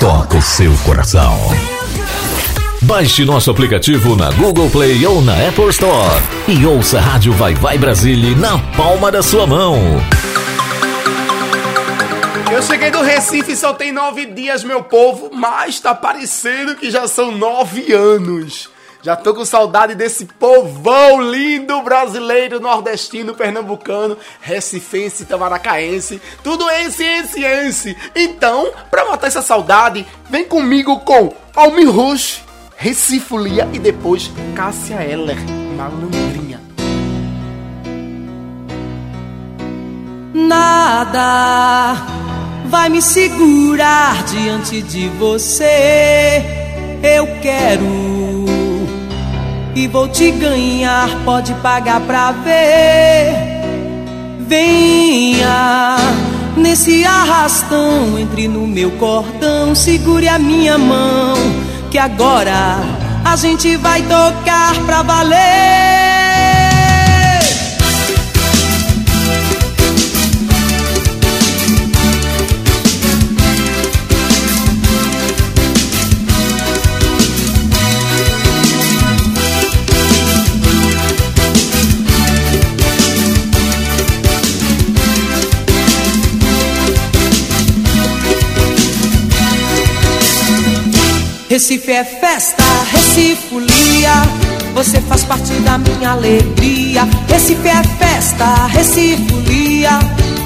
Speaker 1: toca o seu coração. Baixe nosso aplicativo na Google Play ou na Apple Store e ouça a Rádio Vai Vai Brasília na palma da sua mão.
Speaker 2: Eu cheguei do Recife só tem nove dias, meu povo, mas tá parecendo que já são nove anos. Já tô com saudade desse povão lindo brasileiro, nordestino, pernambucano, recifense, tamaracaense, tudo esse, esse, esse. Então, pra matar essa saudade, vem comigo com Almi Rush, Recifolia e depois Cássia Eller, Malandrinha.
Speaker 15: Nada vai me segurar diante de você. Eu quero e vou te ganhar, pode pagar pra ver. Venha, Nesse arrastão, entre no meu cordão, segure a minha mão, que agora a gente vai tocar pra valer. Recife é festa, Recife folia. Você faz parte da minha alegria. Recife é festa, Recife folia.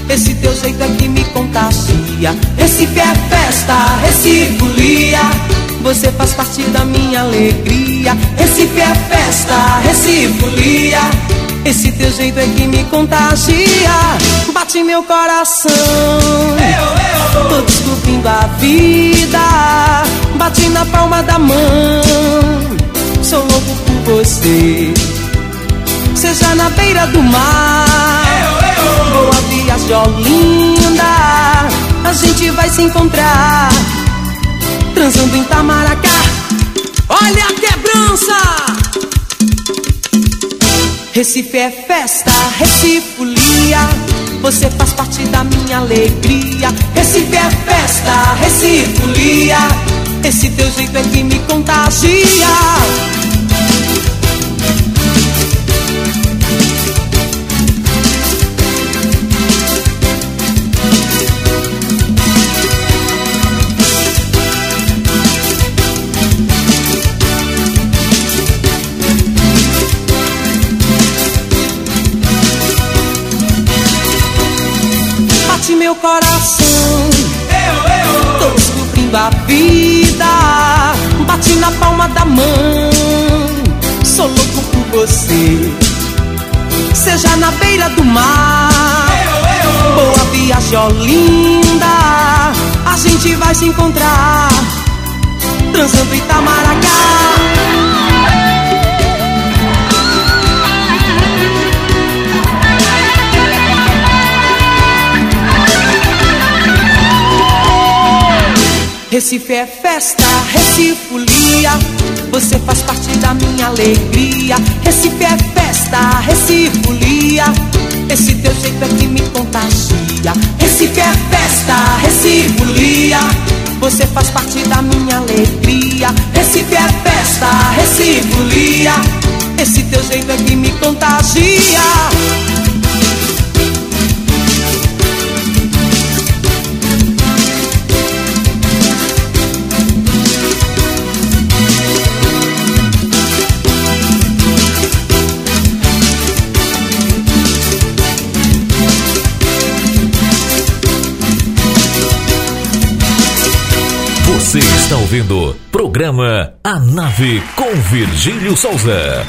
Speaker 15: Esse teu jeito é que me contagia. Recife é festa, Recife folia. Você faz parte da minha alegria. Recife é festa, Recife folia. Esse teu jeito é que me contagia. Bate meu coração. Eu, eu. Tô descobrindo a vida bate na palma da mão. Sou louco por você. Seja na beira do mar, boa viagem, linda. A gente vai se encontrar, transando em Tamaracá. Olha a quebrança! Recife é festa, Recife folia. Você faz parte da minha alegria. Recife é festa, Recife folia. Esse teu jeito é que me contagia. Vida bate na palma da mão. Sou louco por você, seja na beira do mar. Boa viagem, linda, a gente vai se encontrar, transando Itamaracá. Recife é festa, Recife folia. Você faz parte da minha alegria. Recife é festa, Recife folia. Esse teu jeito é que me contagia. Recife é festa, Recife folia. Você faz parte da minha alegria. Recife é festa, Recife folia. Esse teu jeito é que me contagia.
Speaker 16: Ouvindo programa A Nave com Virgílio Souza.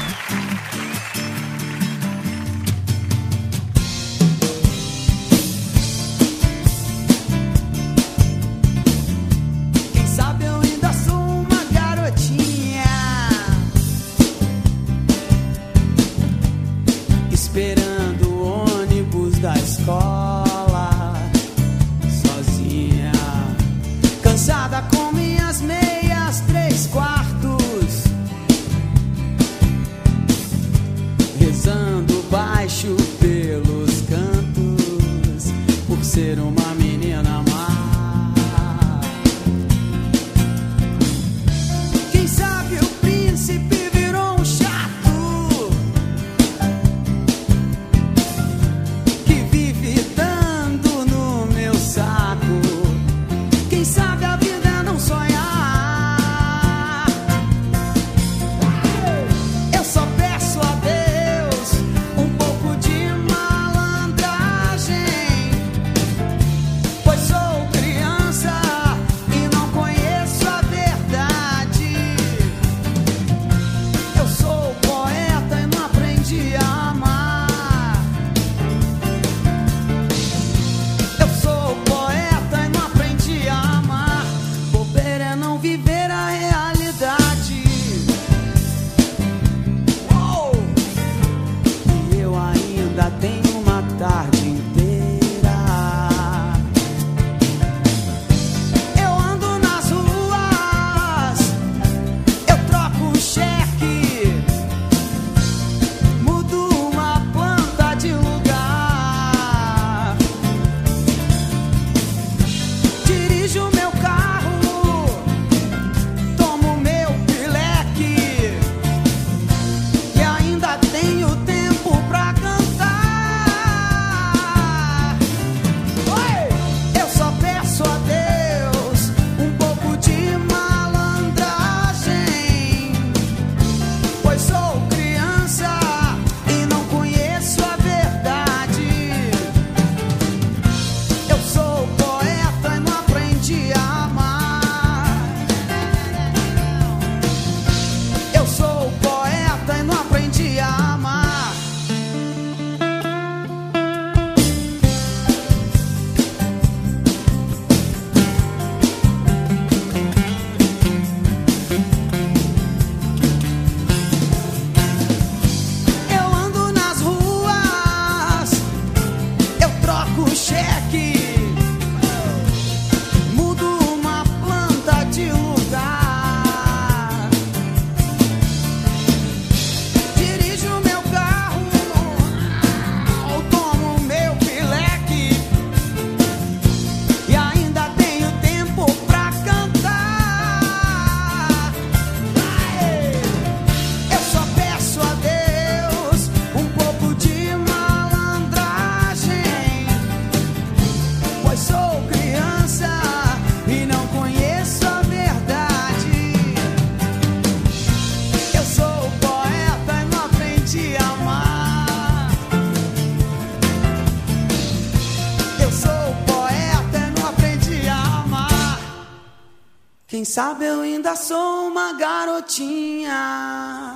Speaker 12: Sabe eu ainda sou uma garotinha.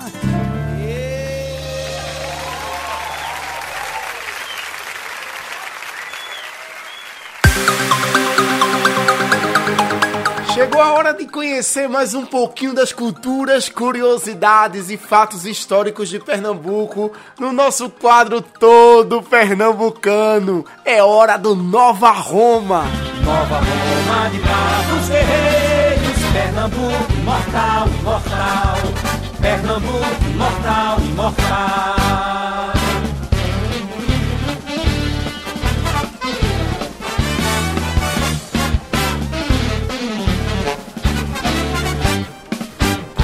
Speaker 2: Chegou a hora de conhecer mais um pouquinho das culturas, curiosidades e fatos históricos de Pernambuco no nosso quadro todo pernambucano. É hora do Nova Roma.
Speaker 17: Nova Roma de bravos guerreiros, Pernambuco imortal, imortal. Pernambuco imortal, imortal.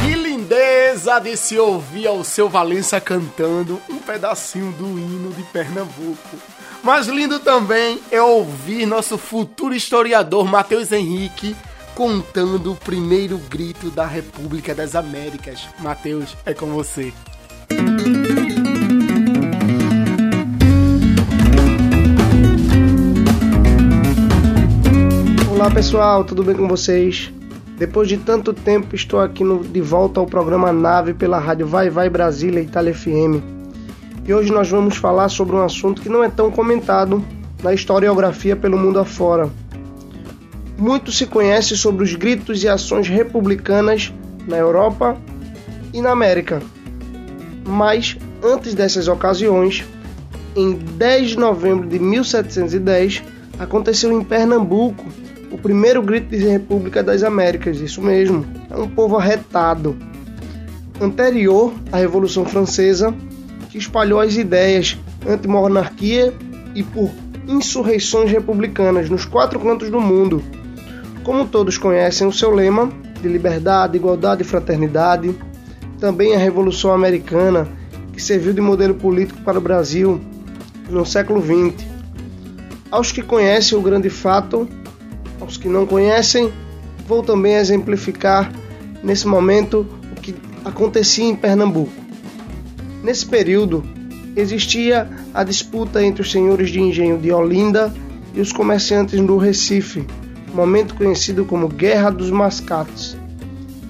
Speaker 2: Que lindeza de se ouvir ao seu Valença cantando um pedacinho do hino de Pernambuco. Mas lindo também é ouvir nosso futuro historiador Matheus Henrique contando o primeiro grito da República das Américas. Matheus, é com você.
Speaker 18: Olá pessoal, tudo bem com vocês? Depois de tanto tempo estou aqui no- de volta ao programa Nave pela rádio Vai Vai Brasília Itália FM. E hoje nós vamos falar sobre um assunto que não é tão comentado na historiografia pelo mundo afora. Muito se conhece sobre os gritos e ações republicanas na Europa e na América. Mas antes dessas ocasiões, em 10 de novembro de 1710, aconteceu em Pernambuco o primeiro grito de República das Américas, isso mesmo, é um povo arretado. Anterior à Revolução Francesa, que espalhou as ideias anti-monarquia e por insurreições republicanas nos quatro cantos do mundo. Como todos conhecem o seu lema de liberdade, igualdade e fraternidade, também a Revolução Americana, que serviu de modelo político para o Brasil no século XX. Aos que conhecem o grande fato, aos que não conhecem, vou também exemplificar nesse momento o que acontecia em Pernambuco. Nesse período, existia a disputa entre os senhores de engenho de Olinda e os comerciantes do Recife, momento conhecido como Guerra dos Mascates,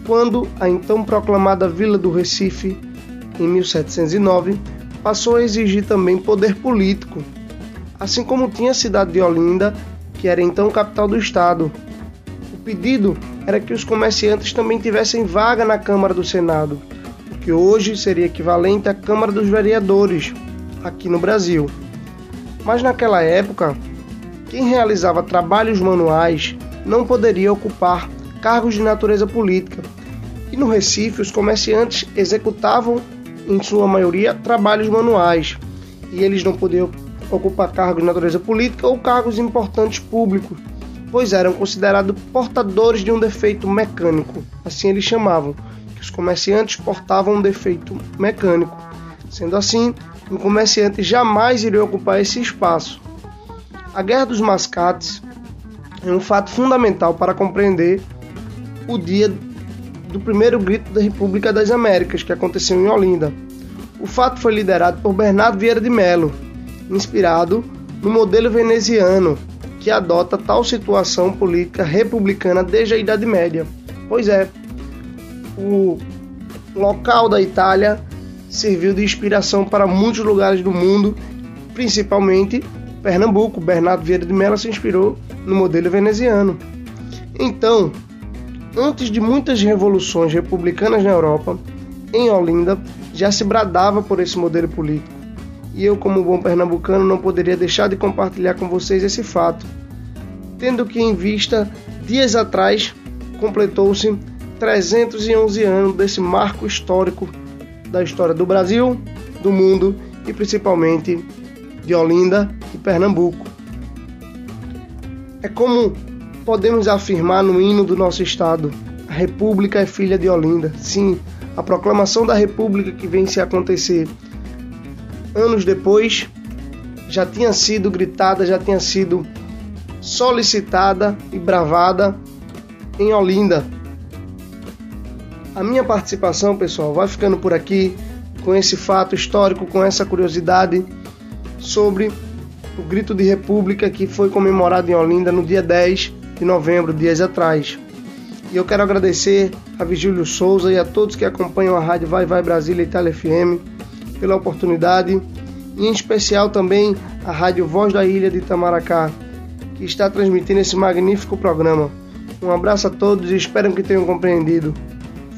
Speaker 18: quando a então proclamada Vila do Recife, em 1709, passou a exigir também poder político, assim como tinha a cidade de Olinda, que era então capital do estado. O pedido era que os comerciantes também tivessem vaga na Câmara do Senado, o que hoje seria equivalente à Câmara dos Vereadores, aqui no Brasil. Mas naquela época, quem realizava trabalhos manuais não poderia ocupar cargos de natureza política. E no Recife, os comerciantes executavam, em sua maioria, trabalhos manuais, e eles não podiam ocupar cargos de natureza política ou cargos importantes públicos, pois eram considerados portadores de um defeito mecânico, assim eles chamavam, que os comerciantes portavam um defeito mecânico. Sendo assim, um comerciante jamais iria ocupar esse espaço. A Guerra dos Mascates é um fato fundamental para compreender o dia do primeiro grito da República das Américas, que aconteceu em Olinda. O fato foi liderado por Bernardo Vieira de Mello, inspirado no modelo veneziano, que adota tal situação política republicana desde a Idade Média. Pois é, o local da Itália serviu de inspiração para muitos lugares do mundo, principalmente Pernambuco. Bernardo Vieira de Mello se inspirou no modelo veneziano. Então, antes de muitas revoluções republicanas na Europa, em Olinda já se bradava por esse modelo político. e eu, como bom pernambucano, não poderia deixar de compartilhar com vocês esse fato, tendo que em vista, dias atrás, completou-se 311 anos desse marco histórico da história do Brasil, do mundo e principalmente de Olinda e Pernambuco. É como podemos afirmar no hino do nosso estado: a República é filha de Olinda. Sim, a proclamação da República que vem se acontecer anos depois já tinha sido gritada, já tinha sido solicitada e bravada em Olinda. A minha participação, pessoal, vai ficando por aqui com esse fato histórico, com essa curiosidade sobre o grito de República que foi comemorado em Olinda no dia 10 de novembro, dias atrás. E eu quero agradecer a Vigílio Souza e a todos que acompanham a rádio Vai Vai Brasília e Itália FM pela oportunidade e em especial também a Rádio Voz da Ilha de Itamaracá, que está transmitindo esse magnífico programa. Um abraço a todos e espero que tenham compreendido.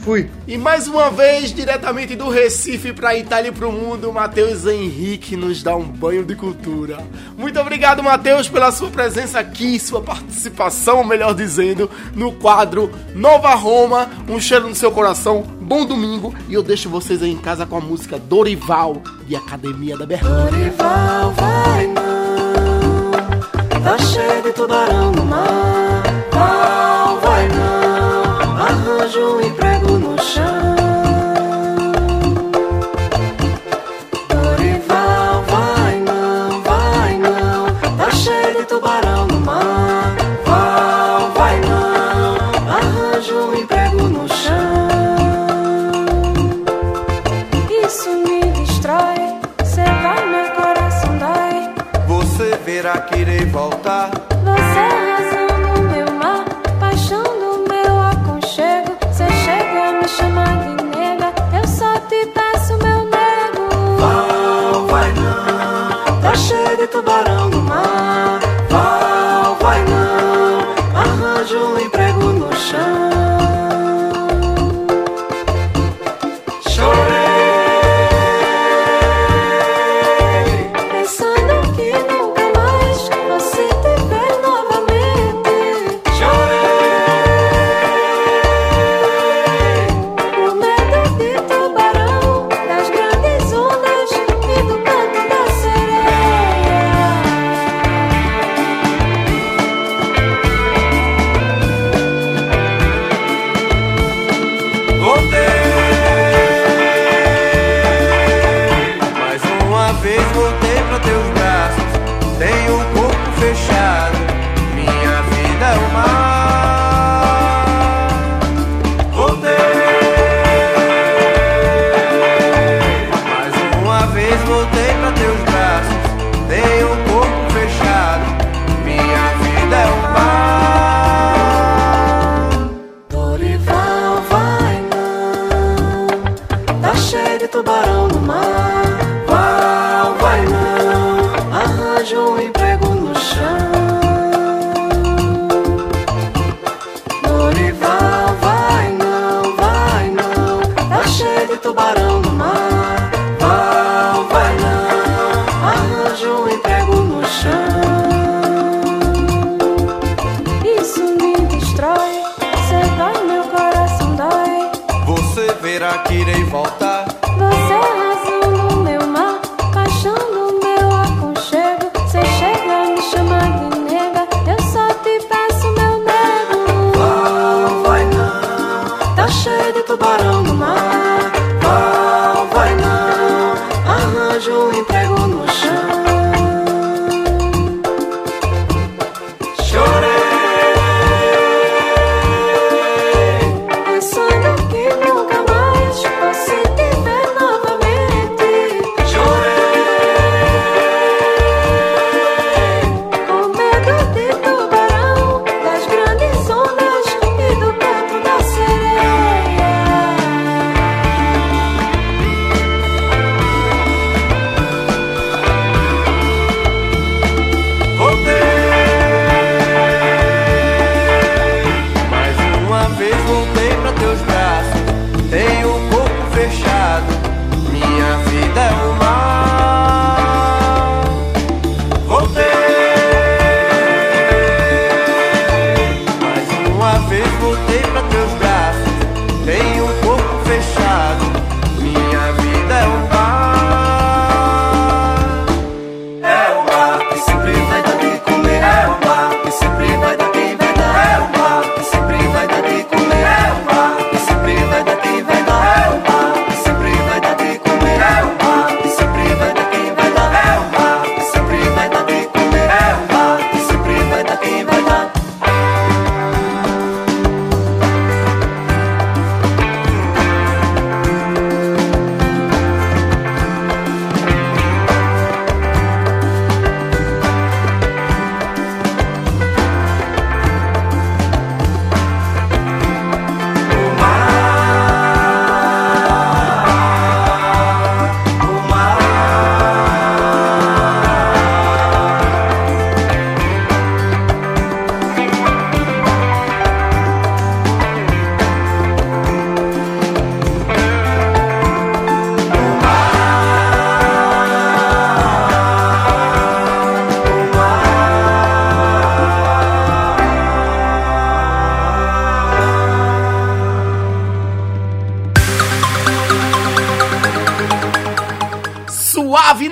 Speaker 18: Fui.
Speaker 2: E mais uma vez, diretamente do Recife para a Itália e para o mundo, Matheus Henrique nos dá um banho de cultura. Muito obrigado, Matheus, pela sua presença aqui, sua participação, melhor dizendo, no quadro Nova Roma, um cheiro no seu coração, bom domingo. E eu deixo vocês aí em casa com a música Dorival, de Academia da Berrante.
Speaker 19: Dorival, vai não, tá cheio de tubarão no mar. Não, vai não, arranja um emprego no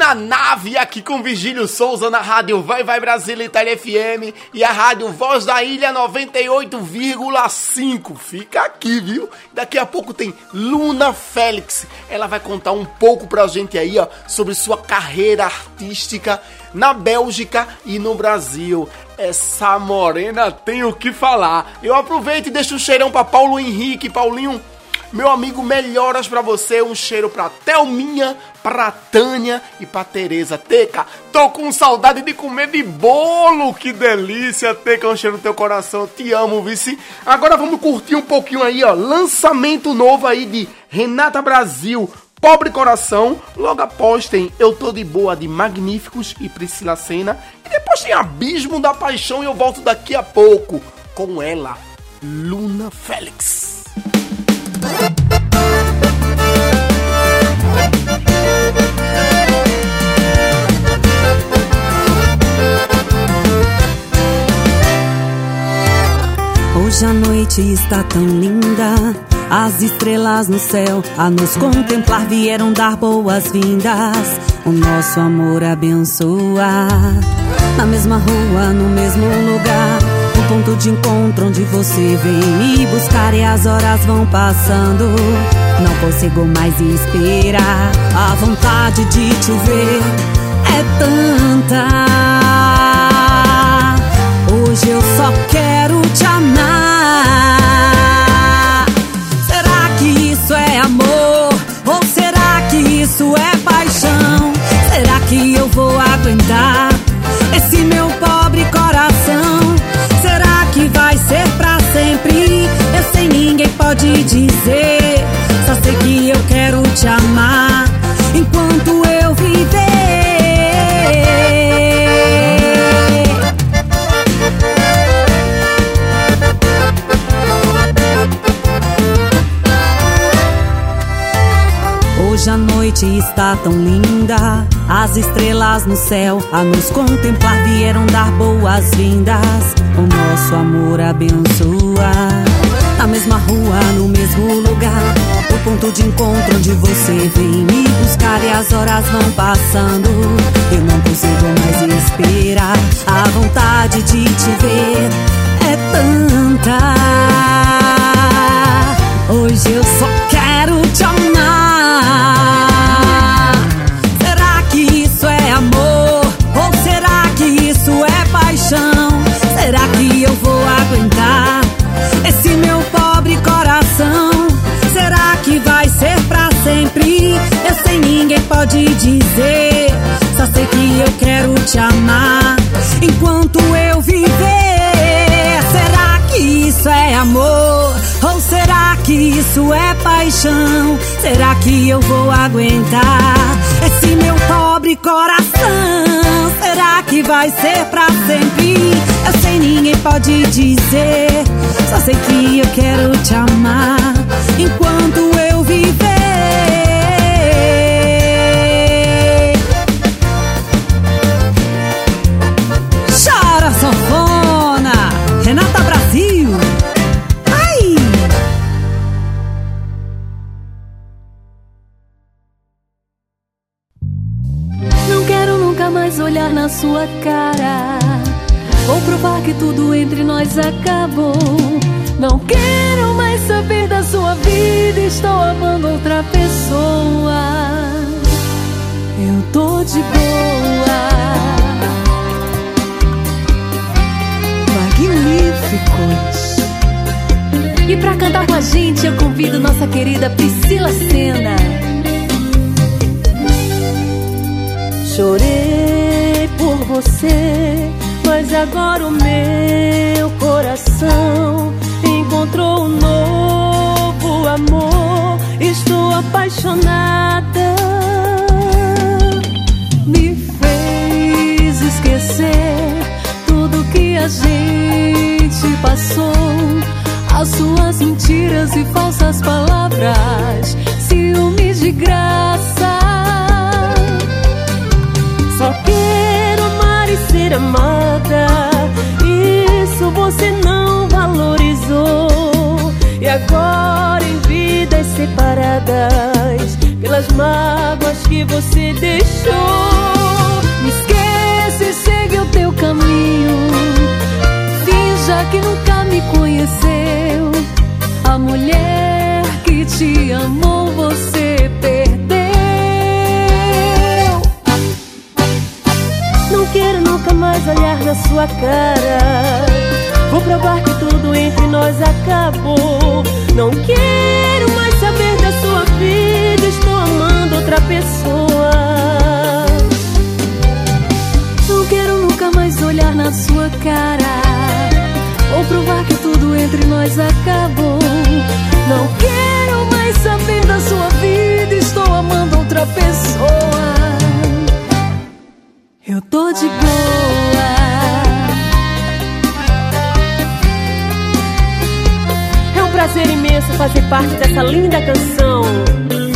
Speaker 2: na nave, aqui com Virgílio Souza na rádio Vai Vai Brasília Itália FM e a rádio Voz da Ilha 98,5. Fica aqui, viu? Daqui a pouco tem Luna Félix. Ela vai contar um pouco pra gente aí, ó, sobre sua carreira artística na Bélgica e no Brasil. Essa morena tem o que falar. Eu aproveito e deixo um cheirão pra Paulo Henrique, Paulinho. Meu amigo, melhoras pra você. Um cheiro pra Thelminha, pra Tânia e pra Tereza. Teca, tô com saudade de comer de bolo. Que delícia, Teca. Um cheiro no teu coração. Te amo, vice. Agora vamos curtir um pouquinho aí, ó. Lançamento novo aí de Renata Brasil. Pobre Coração, logo após tem Eu Tô de Boa de Magníficos e Priscila Senna. E depois tem Abismo da Paixão e eu volto daqui a pouco com ela, Luna Félix.
Speaker 20: Hoje a noite está tão linda, as estrelas no céu a nos contemplar vieram dar boas-vindas. O nosso amor abençoa. Na mesma rua, no mesmo lugar, o ponto de encontro onde você vem me buscar e as horas vão passando. Não consigo mais esperar. A vontade de te ver é tanta. Hoje eu só quero te amar. Será que isso é amor? Ou será que isso é paixão? Será que eu vou aguentar esse meu pobre sei, ninguém pode dizer. Só sei que eu quero te amar enquanto eu viver. Hoje a noite está tão linda, as estrelas no céu a nos contemplar vieram dar boas-vindas. O nosso amor abençoa. Na mesma rua, no mesmo lugar, o ponto de encontro onde você vem me buscar e as horas vão passando. Eu não consigo mais esperar, a vontade de te ver é tanta. Hoje eu só quero te amar. Sei, ninguém pode dizer. Só sei que eu quero te amar enquanto eu viver. Será que isso é amor? Ou será que isso é paixão? Será que eu vou aguentar esse meu pobre coração? Será que vai ser pra sempre? Eu sei, ninguém pode dizer. Só sei que eu quero te amar enquanto eu
Speaker 21: sua cara. Vou provar que tudo entre nós acabou. Não quero mais saber da sua vida. Estou amando outra pessoa. Eu tô de boa. Magníficos. E pra cantar com a gente, eu convido nossa querida Priscila Sena. Chorei você, mas agora o meu coração encontrou um novo amor. Estou apaixonada. Me fez esquecer tudo que a gente passou. As suas mentiras e falsas palavras, ciúmes de graça. Ser amada. Isso você não valorizou. E agora em vidas separadas, pelas mágoas que você deixou. Me esquece segue o teu caminho. Finja que nunca me conheceu. A mulher que te amou, você perdeu. Nunca mais olhar na sua cara. Vou provar que tudo entre nós acabou. Não quero mais saber da sua vida. Estou amando outra pessoa. Não quero nunca mais olhar na sua cara. Vou provar que tudo entre nós acabou. Não quero mais saber da sua vida. Estou amando outra pessoa. Eu tô de boa. Prazer imenso fazer parte dessa linda canção.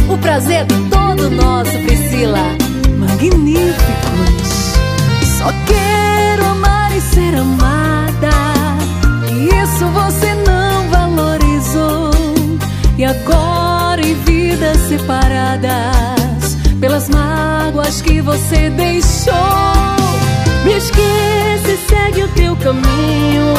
Speaker 21: O prazer é todo nosso, Priscila. Magníficos. Só quero amar e ser amada. E isso você não valorizou. E agora em vidas separadas, pelas mágoas que você deixou. Me esquece, segue o teu caminho.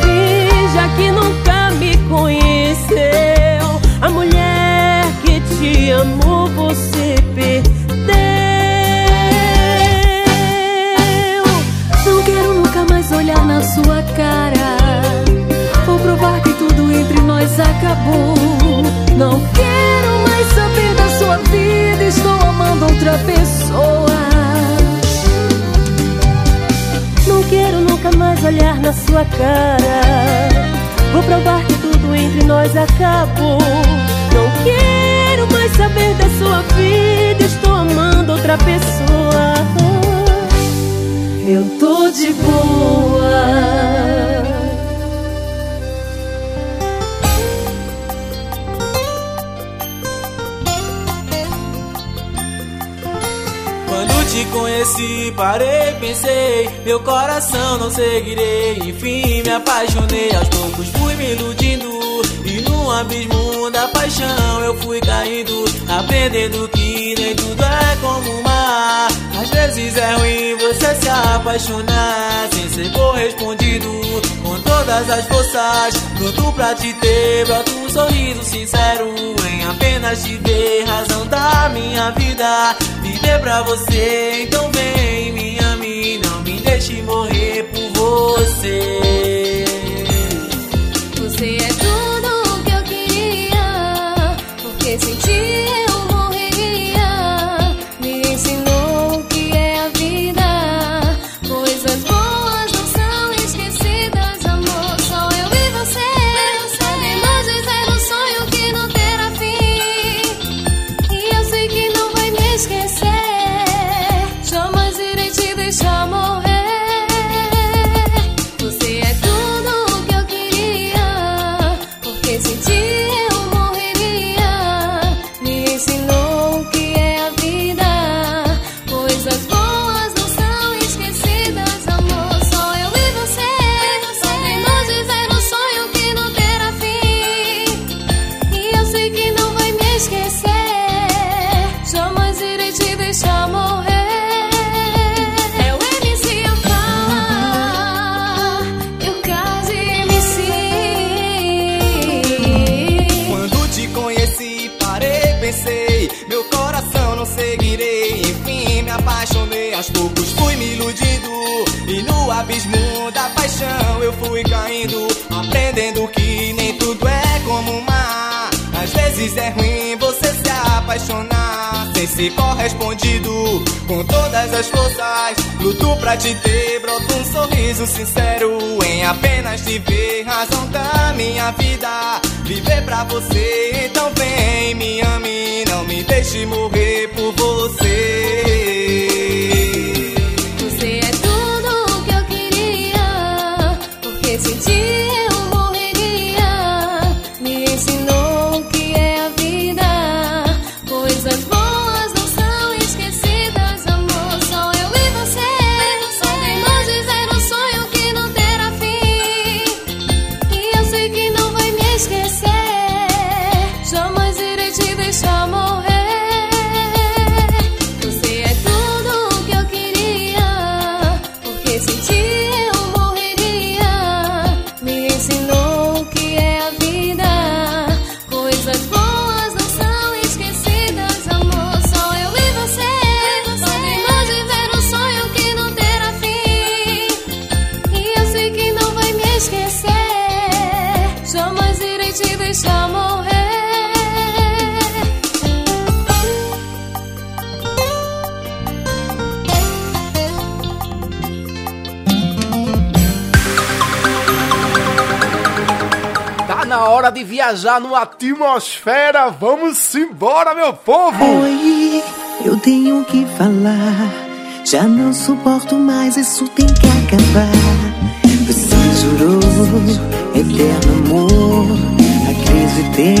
Speaker 21: Finja que nunca conheceu. A mulher que te amou, você perdeu. Não quero nunca mais olhar na sua cara. Vou provar que tudo entre nós acabou. Não quero mais saber da sua vida. Estou amando outra pessoa. Não quero nunca mais olhar na sua cara. Nós acabou. Não quero mais saber da sua vida. Estou amando outra pessoa. Eu tô de boa.
Speaker 22: Quando te conheci, parei, pensei, meu coração não seguirei. Enfim, me apaixonei, aos poucos fui me iludindo. E no abismo da paixão eu fui caindo, aprendendo que nem tudo é como o mar. Às vezes é ruim você se apaixonar sem ser correspondido com todas as forças. Pronto pra te ter, brota um sorriso sincero em apenas te ver, razão da minha vida. Viver pra você, então vem, me ame, não me deixe morrer por você.
Speaker 21: Você é Aprendendo que nem tudo é como o mar. Às vezes é ruim você se apaixonar sem ser correspondido com todas as forças. Luto pra te ter, brota um sorriso sincero em apenas te ver, razão da minha vida. Viver pra você, então vem, me ame, não me deixe morrer por. Você
Speaker 2: hora de viajar numa atmosfera. Vamos embora, meu povo!
Speaker 6: Oi, eu tenho que falar. Já não suporto mais, isso tem que acabar. Você jurou eterno amor. Acreditei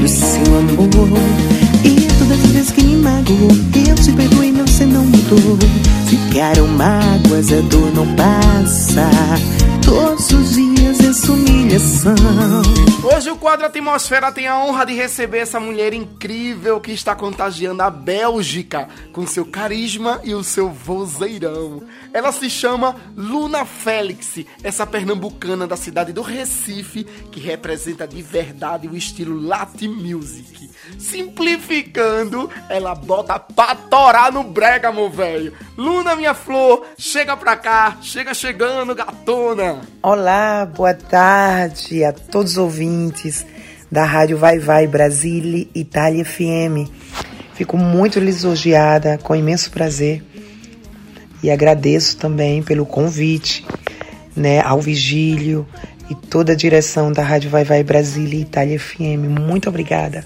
Speaker 6: no seu amor. E todas as vezes que me magoou, eu te perdoei, mas você não mudou. Ficaram mágoas, a dor não passa. Todos os dias essa humilhação.
Speaker 2: Hoje o quadro Atmosfera tem a honra de receber essa mulher incrível que está contagiando a Bélgica com seu carisma e o seu vozeirão. Ela se chama Luna Félix, essa pernambucana da cidade do Recife que representa de verdade o estilo Latin Music. Simplificando, ela bota pra torar no brega, meu velho. Luna, minha flor, chega pra cá, chega chegando, gatona.
Speaker 23: Olá, boa tarde a todos os ouvintes da Rádio Vai Vai Brasília Itália FM. Fico muito lisonjeada, com imenso prazer e agradeço também pelo convite, né, ao Vigílio e toda a direção da Rádio Vai Vai Brasília Itália FM. Muito obrigada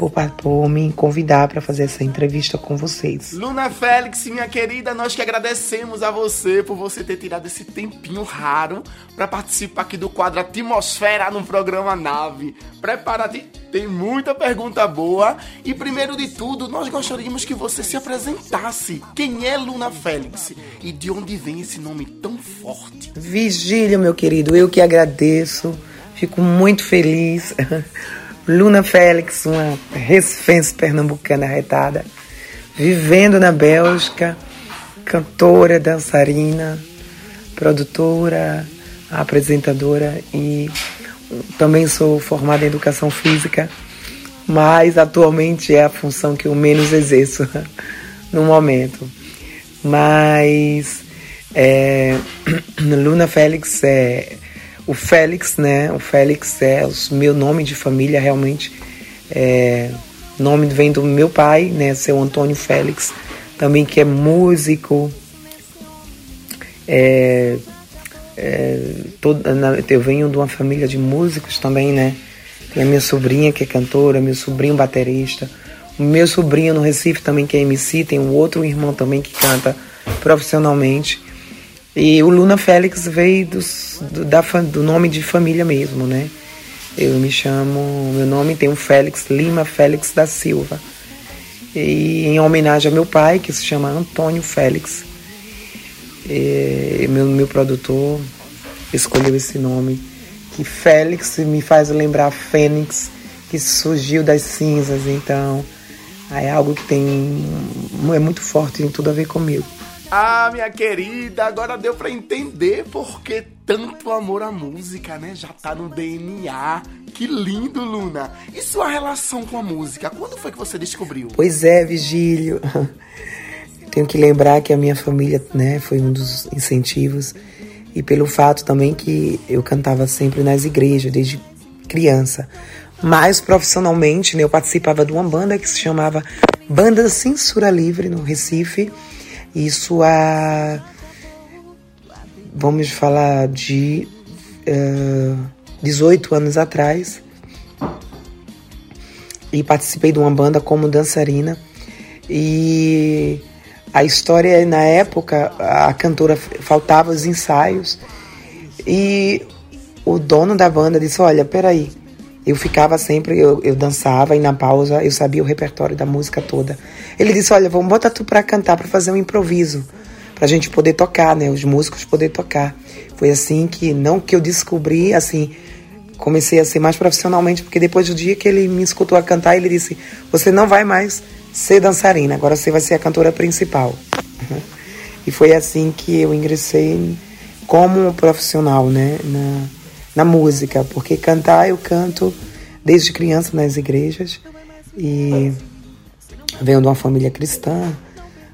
Speaker 23: por, por me convidar para fazer essa entrevista com vocês.
Speaker 2: Luna Félix, minha querida, nós que agradecemos a você por você ter tirado esse tempinho raro para participar aqui do quadro Atmosfera no programa Nave. Prepara-te, tem muita pergunta boa. E primeiro de tudo, nós gostaríamos que você se apresentasse. Quem é Luna Félix e de onde vem esse nome tão forte?
Speaker 23: Vigília, meu querido, eu que agradeço, fico muito feliz. [laughs] Luna Félix, uma recifense pernambucana retada, vivendo na Bélgica, cantora, dançarina, produtora, apresentadora e também sou formada em educação física, mas atualmente é a função que eu menos exerço [laughs] no momento. Mas é, [clears throat] Luna Félix é o Félix, né? O Félix é o meu nome de família, realmente. É, nome vem do meu pai, né? Seu Antônio Félix, também que é músico. É, é, eu venho de uma família de músicos também, né? Tem a minha sobrinha que é cantora, meu sobrinho baterista, o meu sobrinho no Recife também que é MC, tem um outro irmão também que canta profissionalmente. E o Luna Félix veio dos, do, da, do nome de família mesmo, né? Eu me chamo, meu nome tem o Félix Lima Félix da Silva. E em homenagem ao meu pai, que se chama Antônio Félix. E meu, meu produtor escolheu esse nome. Que Félix me faz lembrar Fênix, que surgiu das cinzas. Então, é algo que tem. é muito forte, tem tudo a ver comigo.
Speaker 2: Ah, minha querida, agora deu pra entender por que tanto amor à música, né? Já tá no DNA. Que lindo, Luna. E sua relação com a música? Quando foi que você descobriu?
Speaker 23: Pois é, Vigílio. [laughs] tenho que lembrar que a minha família, né, foi um dos incentivos e pelo fato também que eu cantava sempre nas igrejas desde criança. Mas profissionalmente, né, eu participava de uma banda que se chamava Banda Censura Livre no Recife. Isso há vamos falar de uh, 18 anos atrás. E participei de uma banda como dançarina. E a história na época, a cantora faltava os ensaios e o dono da banda disse: Olha, peraí. Eu ficava sempre, eu, eu dançava e na pausa eu sabia o repertório da música toda. Ele disse: Olha, vamos botar tu para cantar, para fazer um improviso, para a gente poder tocar, né? Os músicos poder tocar. Foi assim que, não que eu descobri, assim, comecei a ser mais profissionalmente, porque depois do dia que ele me escutou a cantar, ele disse: Você não vai mais ser dançarina, agora você vai ser a cantora principal. [laughs] E foi assim que eu ingressei como profissional, né, na, na música, porque cantar eu canto desde criança nas igrejas e venho de uma família cristã,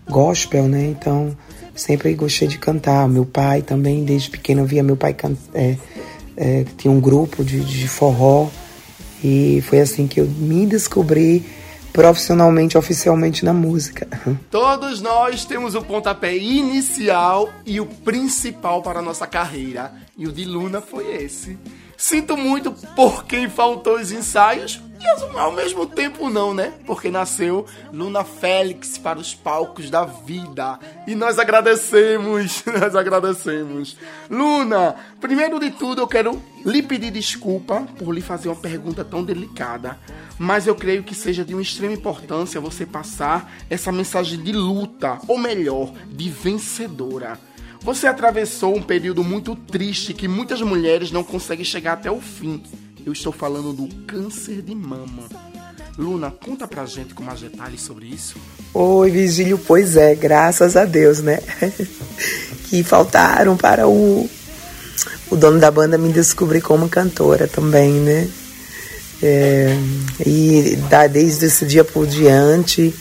Speaker 23: gospel, né, então sempre gostei de cantar. Meu pai também, desde pequeno, eu via meu pai cantar, é, é, tinha um grupo de, de forró e foi assim que eu me descobri profissionalmente, oficialmente na música. [laughs]
Speaker 2: Todos nós temos o pontapé inicial e o principal para a nossa carreira. E o de Luna foi esse. Sinto muito por quem faltou os ensaios e ao mesmo tempo não, né? Porque nasceu Luna Félix para os palcos da vida. E nós agradecemos, [laughs] nós agradecemos. Luna, primeiro de tudo eu quero lhe pedir desculpa por lhe fazer uma pergunta tão delicada, mas eu creio que seja de uma extrema importância você passar essa mensagem de luta, ou melhor, de vencedora. Você atravessou um período muito triste que muitas mulheres não conseguem chegar até o fim. Eu estou falando do câncer de mama. Luna, conta pra gente com mais detalhes sobre isso.
Speaker 23: Oi, Vigílio, pois é, graças a Deus, né? [laughs] que faltaram para o, o dono da banda me descobrir como cantora também, né? É, e da, desde esse dia por diante,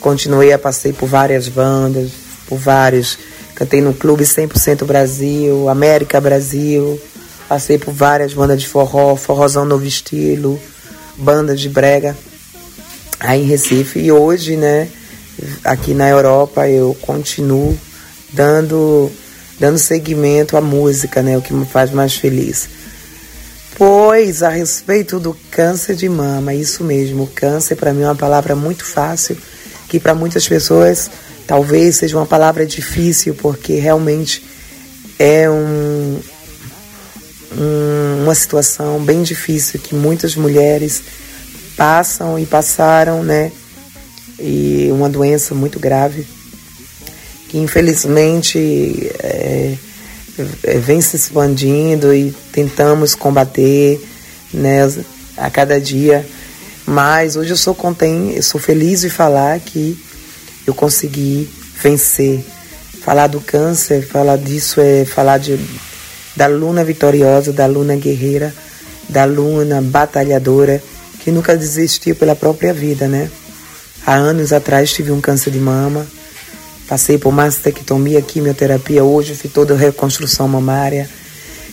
Speaker 23: continuei a passei por várias bandas, por vários Cantei no Clube 100% Brasil, América Brasil. Passei por várias bandas de forró, forrozão novo estilo, bandas de brega aí em Recife. E hoje, né, aqui na Europa, eu continuo dando, dando seguimento à música, né, o que me faz mais feliz. Pois, a respeito do câncer de mama, isso mesmo, câncer para mim é uma palavra muito fácil, que para muitas pessoas Talvez seja uma palavra difícil, porque realmente é um, um, uma situação bem difícil que muitas mulheres passam e passaram, né? E uma doença muito grave que infelizmente é, é, vem se expandindo e tentamos combater, né? A cada dia. Mas hoje eu sou contente, eu sou feliz de falar que eu consegui vencer. Falar do câncer, falar disso é falar de, da Luna vitoriosa, da Luna guerreira, da Luna batalhadora, que nunca desistiu pela própria vida, né? Há anos atrás tive um câncer de mama, passei por mastectomia, quimioterapia, hoje fiz toda a reconstrução mamária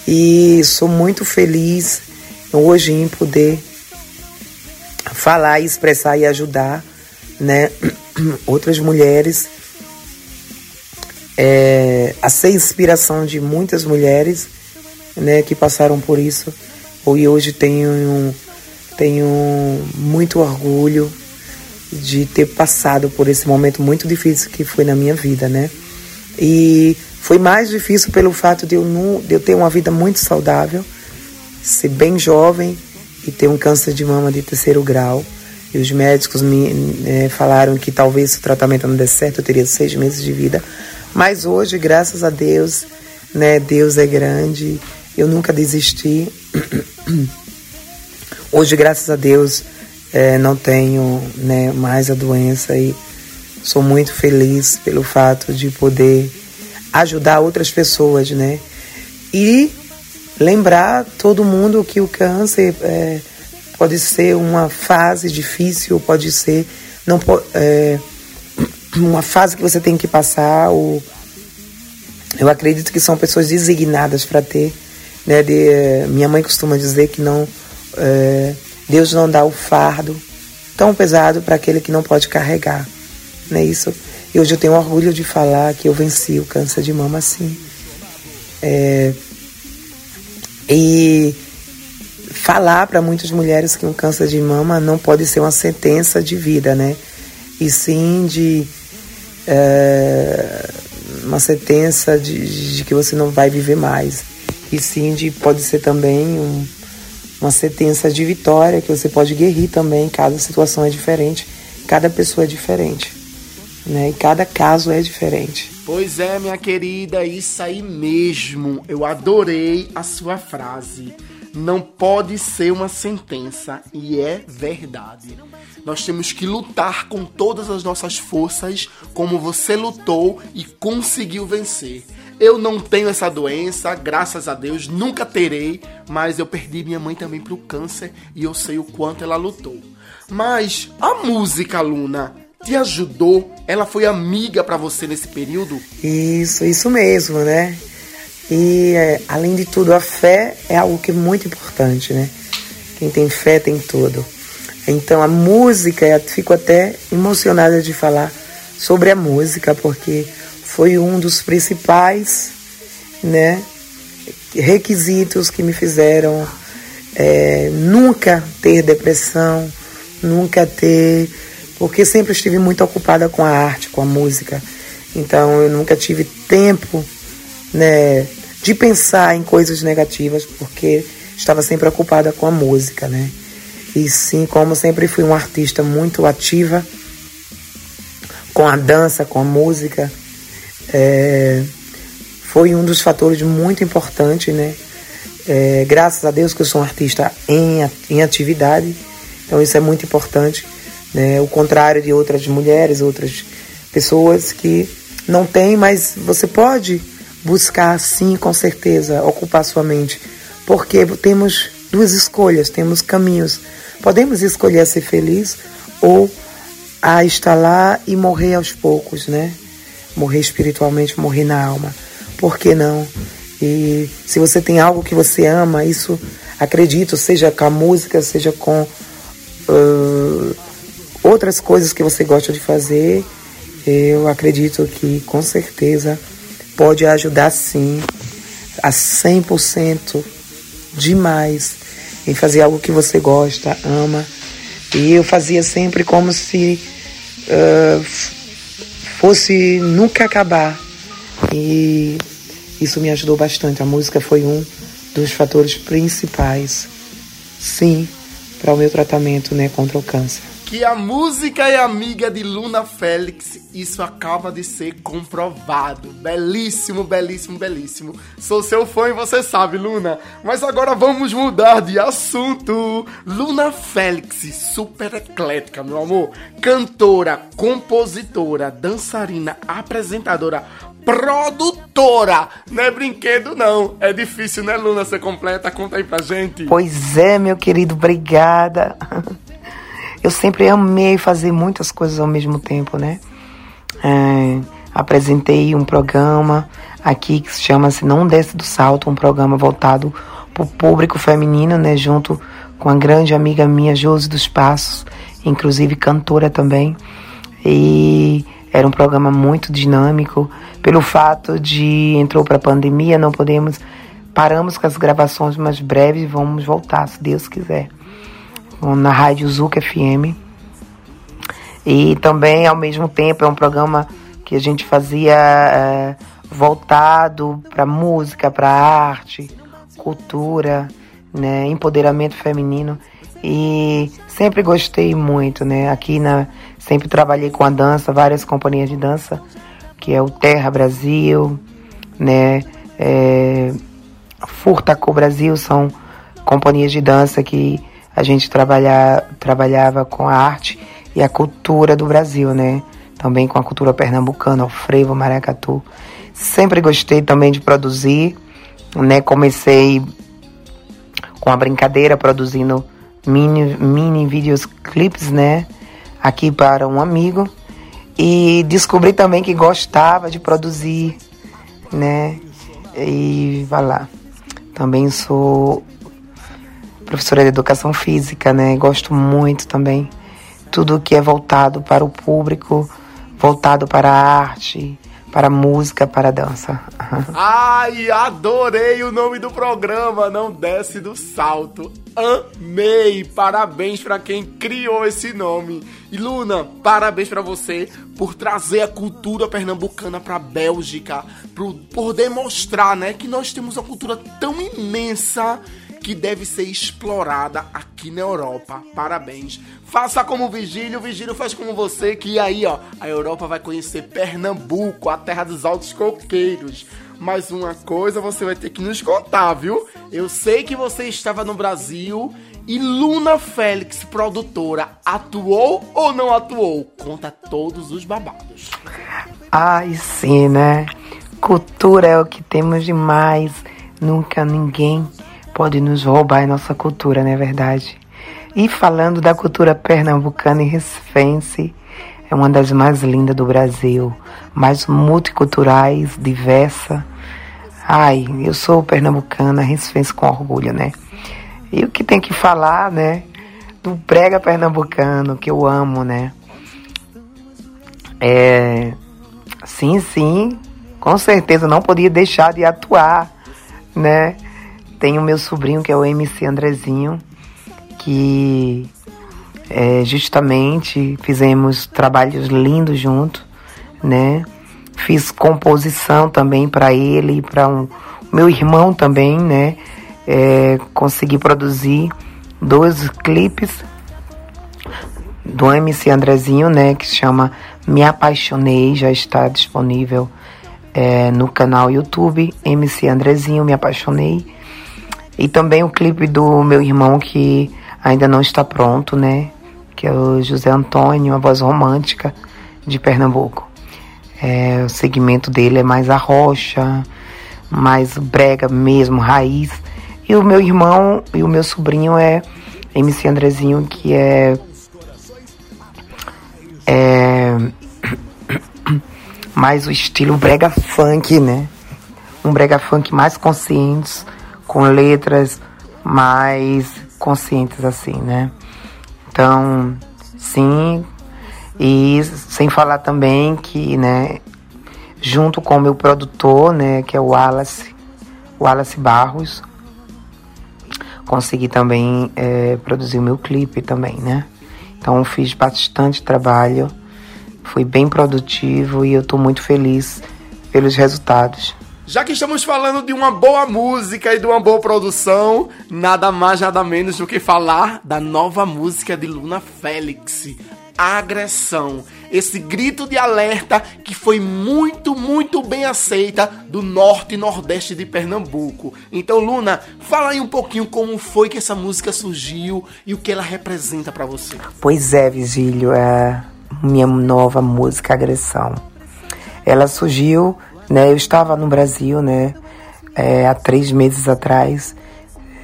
Speaker 23: e sou muito feliz hoje em poder falar, expressar e ajudar, né? [clears throat] outras mulheres, é, a ser inspiração de muitas mulheres né, que passaram por isso. E hoje tenho, tenho muito orgulho de ter passado por esse momento muito difícil que foi na minha vida, né? E foi mais difícil pelo fato de eu, não, de eu ter uma vida muito saudável, ser bem jovem e ter um câncer de mama de terceiro grau. E os médicos me é, falaram que talvez se o tratamento não desse certo, eu teria seis meses de vida. Mas hoje, graças a Deus, né, Deus é grande, eu nunca desisti. [coughs] Hoje, graças a Deus, é, não tenho né, mais a doença e sou muito feliz pelo fato de poder ajudar outras pessoas, né? E lembrar todo mundo que o câncer é, pode ser uma fase difícil, pode ser não é, [clears throat] uma fase que você tem que passar. O, eu acredito que são pessoas designadas para ter. Né, de, minha mãe costuma dizer que não é, Deus não dá o fardo tão pesado para aquele que não pode carregar. Né, isso, e hoje eu tenho orgulho de falar que eu venci o câncer de mama assim. É, e falar para muitas mulheres que um câncer de mama não pode ser uma sentença de vida, né? E sim de é, uma sentença de, de, que você não vai viver mais. E sim de pode ser também um, uma sentença de vitória que você pode guerrir também. Cada situação é diferente, cada pessoa é diferente, né? E cada caso é diferente.
Speaker 2: Pois é, minha querida, isso aí mesmo. Eu adorei a sua frase. Não pode ser uma sentença, e é verdade. Nós temos que lutar com todas as nossas forças, como você lutou e conseguiu vencer. Eu não tenho essa doença, graças a Deus, nunca terei, mas eu perdi minha mãe também pro câncer e eu sei o quanto ela lutou. Mas a música, Luna, te ajudou? Ela foi amiga para você nesse período?
Speaker 23: Isso, isso mesmo, né? E é, além de tudo, a fé é algo que é muito importante, né? Quem tem fé tem tudo. Então a música, eu fico até emocionada de falar sobre a música, porque foi um dos principais né, requisitos que me fizeram é, nunca ter depressão, nunca ter. Porque sempre estive muito ocupada com a arte, com a música. Então eu nunca tive tempo né, de pensar em coisas negativas, porque estava sempre ocupada com a música, né? E sim, como sempre fui uma artista muito ativa com a dança, com a música, é, foi um dos fatores muito importantes, né? É, graças a Deus que eu sou um artista em, em atividade, então isso é muito importante, né? O contrário de outras mulheres, outras pessoas que não têm, mas você pode buscar sim, com certeza, ocupar sua mente, porque temos duas escolhas, temos caminhos Podemos escolher ser feliz ou a estar lá e morrer aos poucos, né? Morrer espiritualmente, morrer na alma. Por que não? E se você tem algo que você ama, isso acredito, seja com a música, seja com uh, outras coisas que você gosta de fazer, eu acredito que com certeza pode ajudar sim a 100% demais em fazer algo que você gosta, ama. E eu fazia sempre como se uh, fosse nunca acabar. E isso me ajudou bastante. A música foi um dos fatores principais, sim, para o meu tratamento né, contra o câncer
Speaker 2: que a música é amiga de Luna Félix, isso acaba de ser comprovado. Belíssimo, belíssimo, belíssimo. Sou seu fã e você sabe, Luna. Mas agora vamos mudar de assunto. Luna Félix, super eclética, meu amor. Cantora, compositora, dançarina, apresentadora, produtora. Não é brinquedo, não. É difícil, né, Luna, ser completa? Conta aí pra gente.
Speaker 23: Pois é, meu querido, obrigada. [laughs] Eu sempre amei fazer muitas coisas ao mesmo tempo, né? É, apresentei um programa aqui que chama-se Não Desce do Salto, um programa voltado para o público feminino, né? Junto com a grande amiga minha, Josi dos Passos, inclusive cantora também. E era um programa muito dinâmico. Pelo fato de entrou para a pandemia, não podemos paramos com as gravações mais breves, vamos voltar se Deus quiser na Rádio Zuc FM. E também, ao mesmo tempo, é um programa que a gente fazia é, voltado para música, para arte, cultura, né, empoderamento feminino. E sempre gostei muito, né? Aqui na sempre trabalhei com a dança, várias companhias de dança, que é o Terra Brasil, né? É, Furtaco Brasil são companhias de dança que a gente trabalha, trabalhava com a arte e a cultura do Brasil, né? Também com a cultura pernambucana, o frevo, maracatu. Sempre gostei também de produzir, né? Comecei com a brincadeira produzindo mini, mini vídeos clips, né? Aqui para um amigo. E descobri também que gostava de produzir, né? E vai lá. Também sou professora de educação física, né? Gosto muito também. Tudo que é voltado para o público, voltado para a arte, para a música, para a dança. [laughs]
Speaker 2: Ai, adorei o nome do programa, não desce do salto. Amei! Parabéns para quem criou esse nome. E Luna, parabéns para você por trazer a cultura pernambucana para Bélgica, por, por demonstrar, né, que nós temos uma cultura tão imensa que deve ser explorada aqui na Europa. Parabéns. Faça como o Vigílio, o Vigílio faz como você, que aí, ó, a Europa vai conhecer Pernambuco, a terra dos altos coqueiros. Mas uma coisa você vai ter que nos contar, viu? Eu sei que você estava no Brasil e Luna Félix, produtora, atuou ou não atuou? Conta todos os babados.
Speaker 23: Ai, sim, né? Cultura é o que temos de mais. Nunca ninguém pode nos roubar a nossa cultura, não é verdade? E falando da cultura pernambucana e recifense, é uma das mais lindas do Brasil, mais multiculturais, diversa. Ai, eu sou pernambucana, recifense com orgulho, né? E o que tem que falar, né? Do brega pernambucano, que eu amo, né? É. Sim, sim, com certeza não podia deixar de atuar, né? Tem o meu sobrinho, que é o MC Andrezinho, que é, justamente fizemos trabalhos lindos junto, né? Fiz composição também para ele e para um meu irmão também, né? É, consegui produzir dois clipes do MC Andrezinho, né? Que chama Me Apaixonei, já está disponível é, no canal YouTube MC Andrezinho Me Apaixonei. E também o clipe do meu irmão que ainda não está pronto, né? Que é o José Antônio, a voz romântica de Pernambuco. É, o segmento dele é mais a rocha, mais brega mesmo, raiz. E o meu irmão e o meu sobrinho é MC Andrezinho, que é. É. [coughs] mais o estilo brega funk, né? Um brega funk mais consciente, com letras mais conscientes assim, né? Então, sim, e sem falar também que, né, junto com o meu produtor, né, que é o Wallace, Wallace Barros, consegui também é, produzir o meu clipe também, né? Então fiz bastante trabalho, fui bem produtivo e eu estou muito feliz pelos resultados.
Speaker 2: Já que estamos falando de uma boa música e de uma boa produção, nada mais, nada menos do que falar da nova música de Luna Félix, Agressão. Esse grito de alerta que foi muito, muito bem aceita do norte e nordeste de Pernambuco. Então, Luna, fala aí um pouquinho como foi que essa música surgiu e o que ela representa para você.
Speaker 23: Pois é, Vigílio, é minha nova música Agressão. Ela surgiu né? Eu estava no Brasil, né? É, há três meses atrás,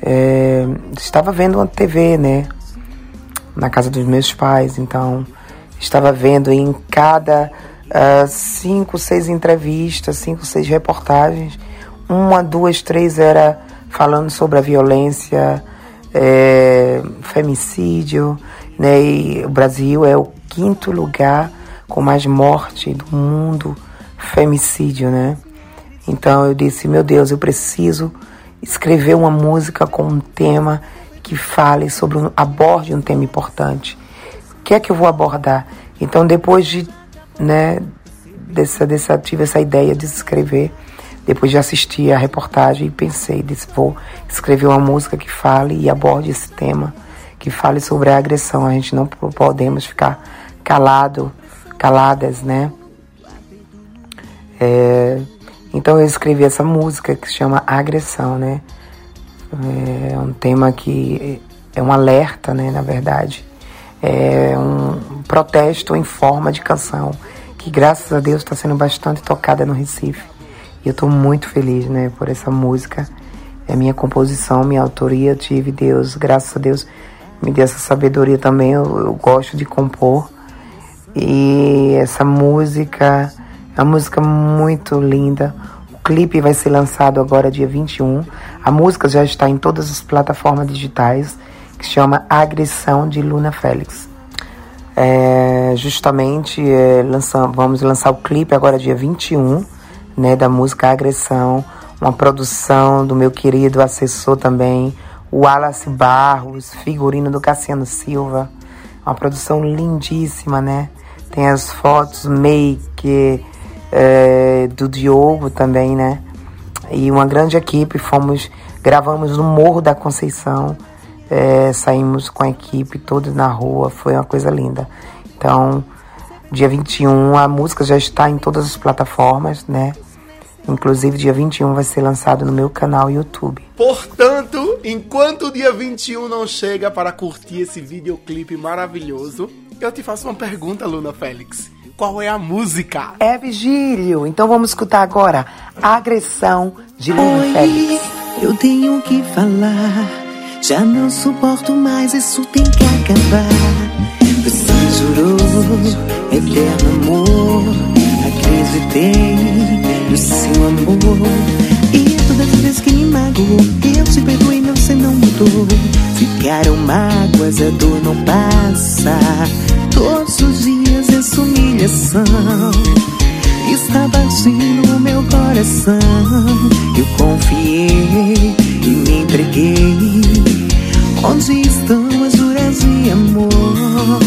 Speaker 23: é, estava vendo uma TV, né? Na casa dos meus pais, então estava vendo em cada uh, cinco, seis entrevistas, cinco, seis reportagens, uma, duas, três era falando sobre a violência, é, femicídio, né? E o Brasil é o quinto lugar com mais morte do mundo femicídio, né? Então eu disse, meu Deus, eu preciso escrever uma música com um tema que fale sobre um, aborde um tema importante. O que é que eu vou abordar? Então depois de, né, dessa, dessa tive essa ideia de escrever, depois de assistir a reportagem e pensei, disse, vou escrever uma música que fale e aborde esse tema, que fale sobre a agressão. A gente não podemos ficar calado, caladas, né? É, então eu escrevi essa música que se chama Agressão, né? É um tema que é um alerta, né? Na verdade, é um protesto em forma de canção que graças a Deus está sendo bastante tocada no Recife. E eu estou muito feliz, né? Por essa música. É minha composição, minha autoria. Tive Deus, graças a Deus, me deu essa sabedoria também. Eu, eu gosto de compor E essa música uma música muito linda. O clipe vai ser lançado agora dia 21. A música já está em todas as plataformas digitais, que chama Agressão de Luna Félix. É, justamente é, vamos lançar o clipe agora dia 21, né, da música Agressão, uma produção do meu querido assessor também, o Wallace Barros, figurino do Cassiano Silva. Uma produção lindíssima, né? Tem as fotos make é, do Diogo também, né? E uma grande equipe, fomos, gravamos no Morro da Conceição, é, saímos com a equipe toda na rua, foi uma coisa linda. Então, dia 21, a música já está em todas as plataformas, né? Inclusive, dia 21 vai ser lançado no meu canal YouTube.
Speaker 2: Portanto, enquanto o dia 21 não chega para curtir esse videoclipe maravilhoso, eu te faço uma pergunta, Luna Félix. Qual é a música?
Speaker 23: É Vigílio. Então vamos escutar agora Agressão de
Speaker 24: Oi,
Speaker 23: Félix.
Speaker 24: eu tenho que falar. Já não suporto mais, isso tem que acabar. Você jurou eterno amor. Acreditei no seu amor. E todas as vezes que me magoou, eu te perdoei, mas você não mudou. Ficaram mágoas, a dor não passa. Todos os dias humilhação está batendo o meu coração. Eu confiei e me entreguei. Onde estão as juras de amor?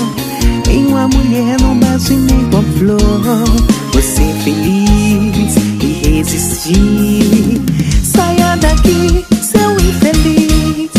Speaker 24: Em uma mulher não bate nem com a flor. Você é feliz e resistir. Saia daqui, seu infeliz.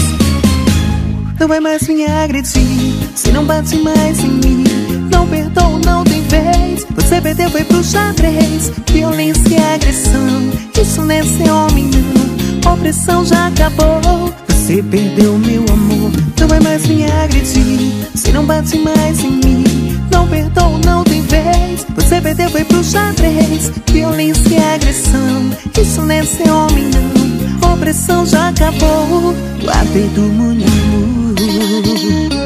Speaker 24: Não vai mais me agredir. Se não bate mais em mim, não perdoa, não tem vez. Você perdeu, foi pro xadrez. Violência e agressão. Isso não é ser homem, não. Opressão já acabou. Você perdeu meu amor. Não vai mais me agredir. Se não bate mais em mim, não perdoa, não tem vez. Você perdeu, foi pro xadrez. Violência e agressão. Isso não é ser homem, não. Opressão já acabou. AB do mundo.
Speaker 25: DJ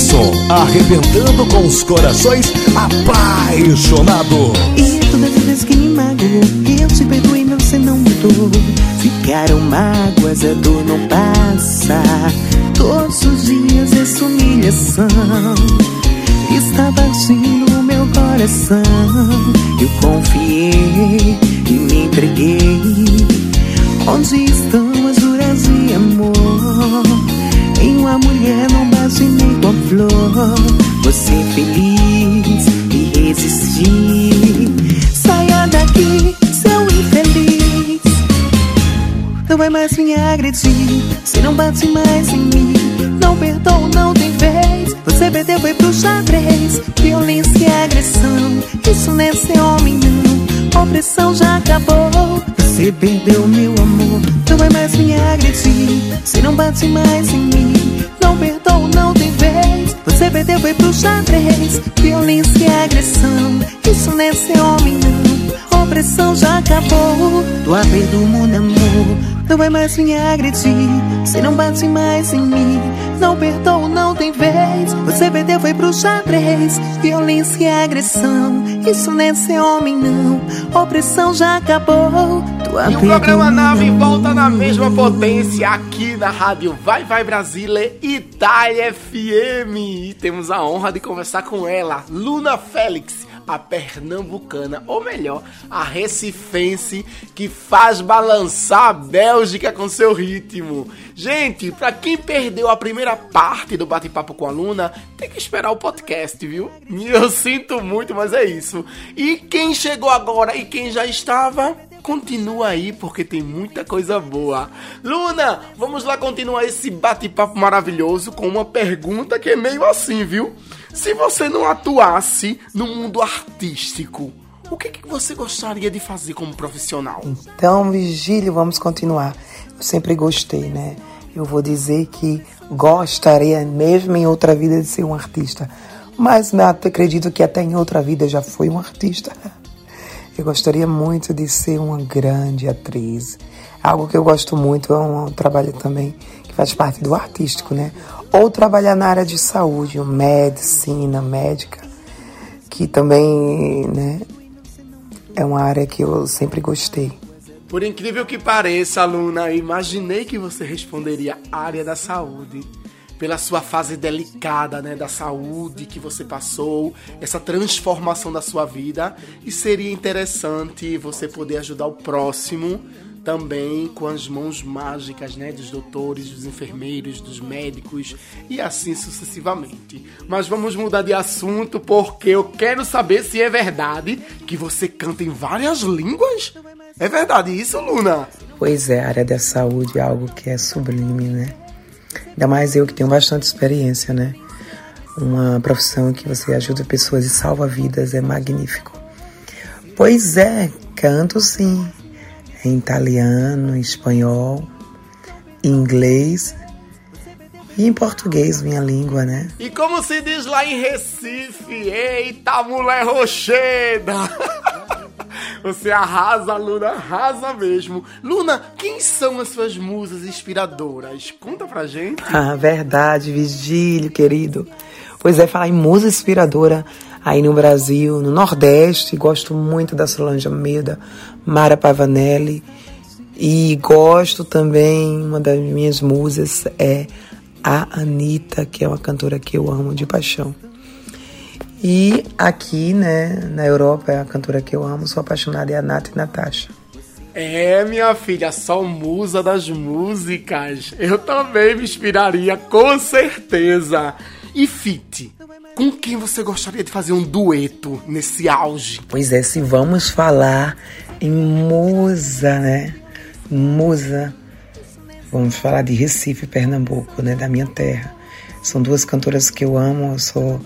Speaker 25: Pisson, arrebentando com os corações apaixonados.
Speaker 24: E todas as vezes que me magoou, eu te perdoei, mas você não mudou. Ficaram mágoas, a dor não passa. Todos os dias essa humilhação está batendo o meu coração. Eu confiei e me entreguei. Onde estão as juras de amor? Em uma mulher não flor. Você feliz e resistir. Saia daqui, seu infeliz. Não vai mais me agredir. Se não bate mais em mim, não perdoa, não tem vez. Você perdeu, foi pro xadrez. Violência e agressão. Isso não é ser homem, não. Opressão já acabou. Você perdeu meu amor. Não vai mais me agredir. Se não bate mais em mim, não perdoa, não tem. Você perdeu, foi pro xadrez. Violência e agressão. Isso não é homem, não. Opressão já acabou. Do AB do mundo, amor. Não vai mais me agredir. Se não bate mais em mim, não perdoa, não tem vez. Você perdeu, foi pro xadrez. Violência e agressão. Isso não é ser homem, não. Opressão já acabou. Do
Speaker 2: E o programa Nave volta na mesma potência aqui na rádio Vai Vai Brasília Itália FM. E temos a honra de conversar com ela, Luna Félix, a pernambucana, ou melhor, a recifense que faz balançar a Bélgica com seu ritmo. Gente, pra quem perdeu a primeira parte do bate-papo com a Luna, tem que esperar o podcast, viu? Eu sinto muito, mas é isso. E quem chegou agora e quem já estava, Continua aí porque tem muita coisa boa. Luna, vamos lá continuar esse bate-papo maravilhoso com uma pergunta que é meio assim, viu? Se você não atuasse no mundo artístico, o que, que você gostaria de fazer como profissional?
Speaker 23: Então, Vigílio, vamos continuar. Eu sempre gostei, né? Eu vou dizer que gostaria mesmo em outra vida de ser um artista. Mas acredito que até em outra vida já fui um artista. Eu gostaria muito de ser uma grande atriz. Algo que eu gosto muito é um trabalho também que faz parte do artístico, né? Ou trabalhar na área de saúde, medicina, médica, que também, né, é uma área que eu sempre gostei.
Speaker 2: Por incrível que pareça, aluna, imaginei que você responderia área da saúde. Pela sua fase delicada, né, da saúde que você passou, essa transformação da sua vida. E seria interessante você poder ajudar o próximo também com as mãos mágicas, né, dos doutores, dos enfermeiros, dos médicos e assim sucessivamente. Mas vamos mudar de assunto porque eu quero saber se é verdade que você canta em várias línguas. É verdade isso, Luna?
Speaker 23: Pois é, a área da saúde é algo que é sublime, né? Ainda mais eu que tenho bastante experiência, né? Uma profissão que você ajuda pessoas e salva vidas é magnífico. Pois é, canto sim. Em italiano, em espanhol, em inglês e em português, minha língua, né?
Speaker 2: E como se diz lá em Recife, eita mulher rocheda! [laughs] Você arrasa, Luna, arrasa mesmo. Luna, quem são as suas musas inspiradoras? Conta pra gente.
Speaker 23: Ah, verdade, Vigílio, querido. Pois é, falar em musa inspiradora aí no Brasil, no Nordeste, gosto muito da Solange Almeida, Mara Pavanelli. E gosto também, uma das minhas musas é a Anitta, que é uma cantora que eu amo de paixão. E aqui, né, na Europa, é a cantora que eu amo, sou apaixonada, é a Nath e Natasha.
Speaker 2: É, minha filha, só musa das músicas. Eu também me inspiraria, com certeza. E Fit, com quem você gostaria de fazer um dueto nesse auge?
Speaker 23: Pois é, se vamos falar em musa, né? Musa. Vamos falar de Recife, Pernambuco, né? Da minha terra. São duas cantoras que eu amo, eu sou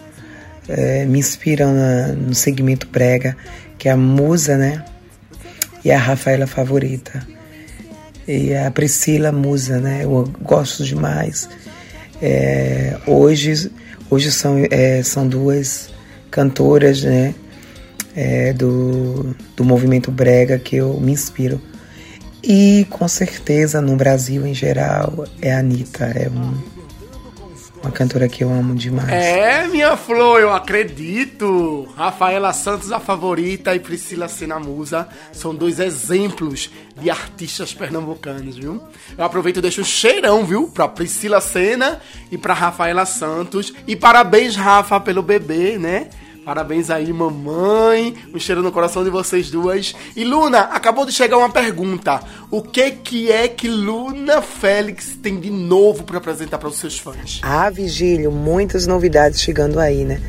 Speaker 23: é, me inspiram na, no segmento brega, que é a Musa, né? E a Rafaela Favorita. E a Priscila Musa, né? Eu gosto demais. É, hoje hoje são, é, são duas cantoras, né? É, do, do movimento brega que eu me inspiro. E com certeza no Brasil em geral é a Anitta, é um, uma cantora que eu amo demais.
Speaker 2: É, minha flor, eu acredito. Rafaela Santos, a favorita, e Priscila Sena Musa são dois exemplos de artistas pernambucanos, viu? Eu aproveito e deixo o cheirão, viu? Pra Priscila Sena e pra Rafaela Santos. E parabéns, Rafa, pelo bebê, né? Parabéns aí, mamãe. Um cheiro no coração de vocês duas. E Luna, acabou de chegar uma pergunta. O que que é que Luna Félix tem de novo para apresentar para os seus fãs?
Speaker 23: Ah, Vigílio, muitas novidades chegando aí, né?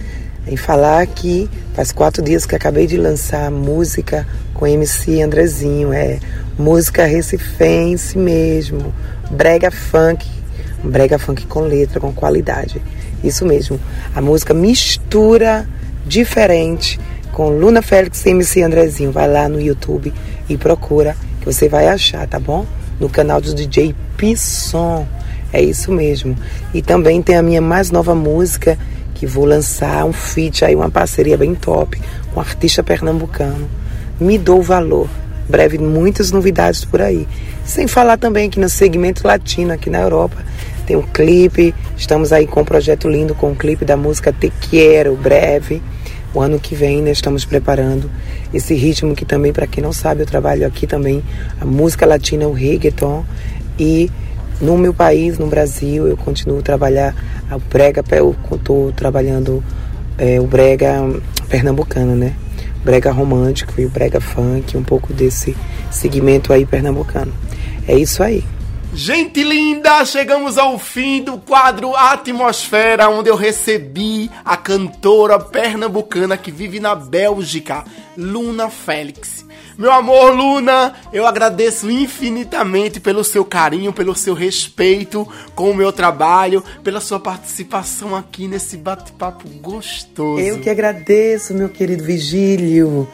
Speaker 23: Em falar que faz quatro dias que acabei de lançar música com MC Andrezinho. É música recifense mesmo. Brega funk. Brega funk com letra, com qualidade. Isso mesmo. A música mistura diferente com Luna Félix e MC Andrezinho. Vai lá no YouTube e procura que você vai achar, tá bom? No canal do DJ Pisson. É isso mesmo. E também tem a minha mais nova música que vou lançar um feat aí, uma parceria bem top com um artista pernambucano. Me dou valor. Breve muitas novidades por aí. Sem falar também que no segmento latino aqui na Europa tem um clipe. Estamos aí com um projeto lindo com o um clipe da música Te Quero, breve. O ano que vem nós estamos preparando esse ritmo que também, para quem não sabe, eu trabalho aqui também a música latina, o reggaeton. E no meu país, no Brasil, eu continuo a trabalhar o brega, eu estou trabalhando é, o brega pernambucano, né? Brega romântico e o brega funk, um pouco desse segmento aí pernambucano. É isso aí.
Speaker 2: Gente linda, chegamos ao fim do quadro Atmosfera, onde eu recebi a cantora pernambucana que vive na Bélgica, Luna Félix. Meu amor, Luna, eu agradeço infinitamente pelo seu carinho, pelo seu respeito com o meu trabalho, pela sua participação aqui nesse bate-papo gostoso.
Speaker 23: Eu que agradeço, meu querido Vigílio.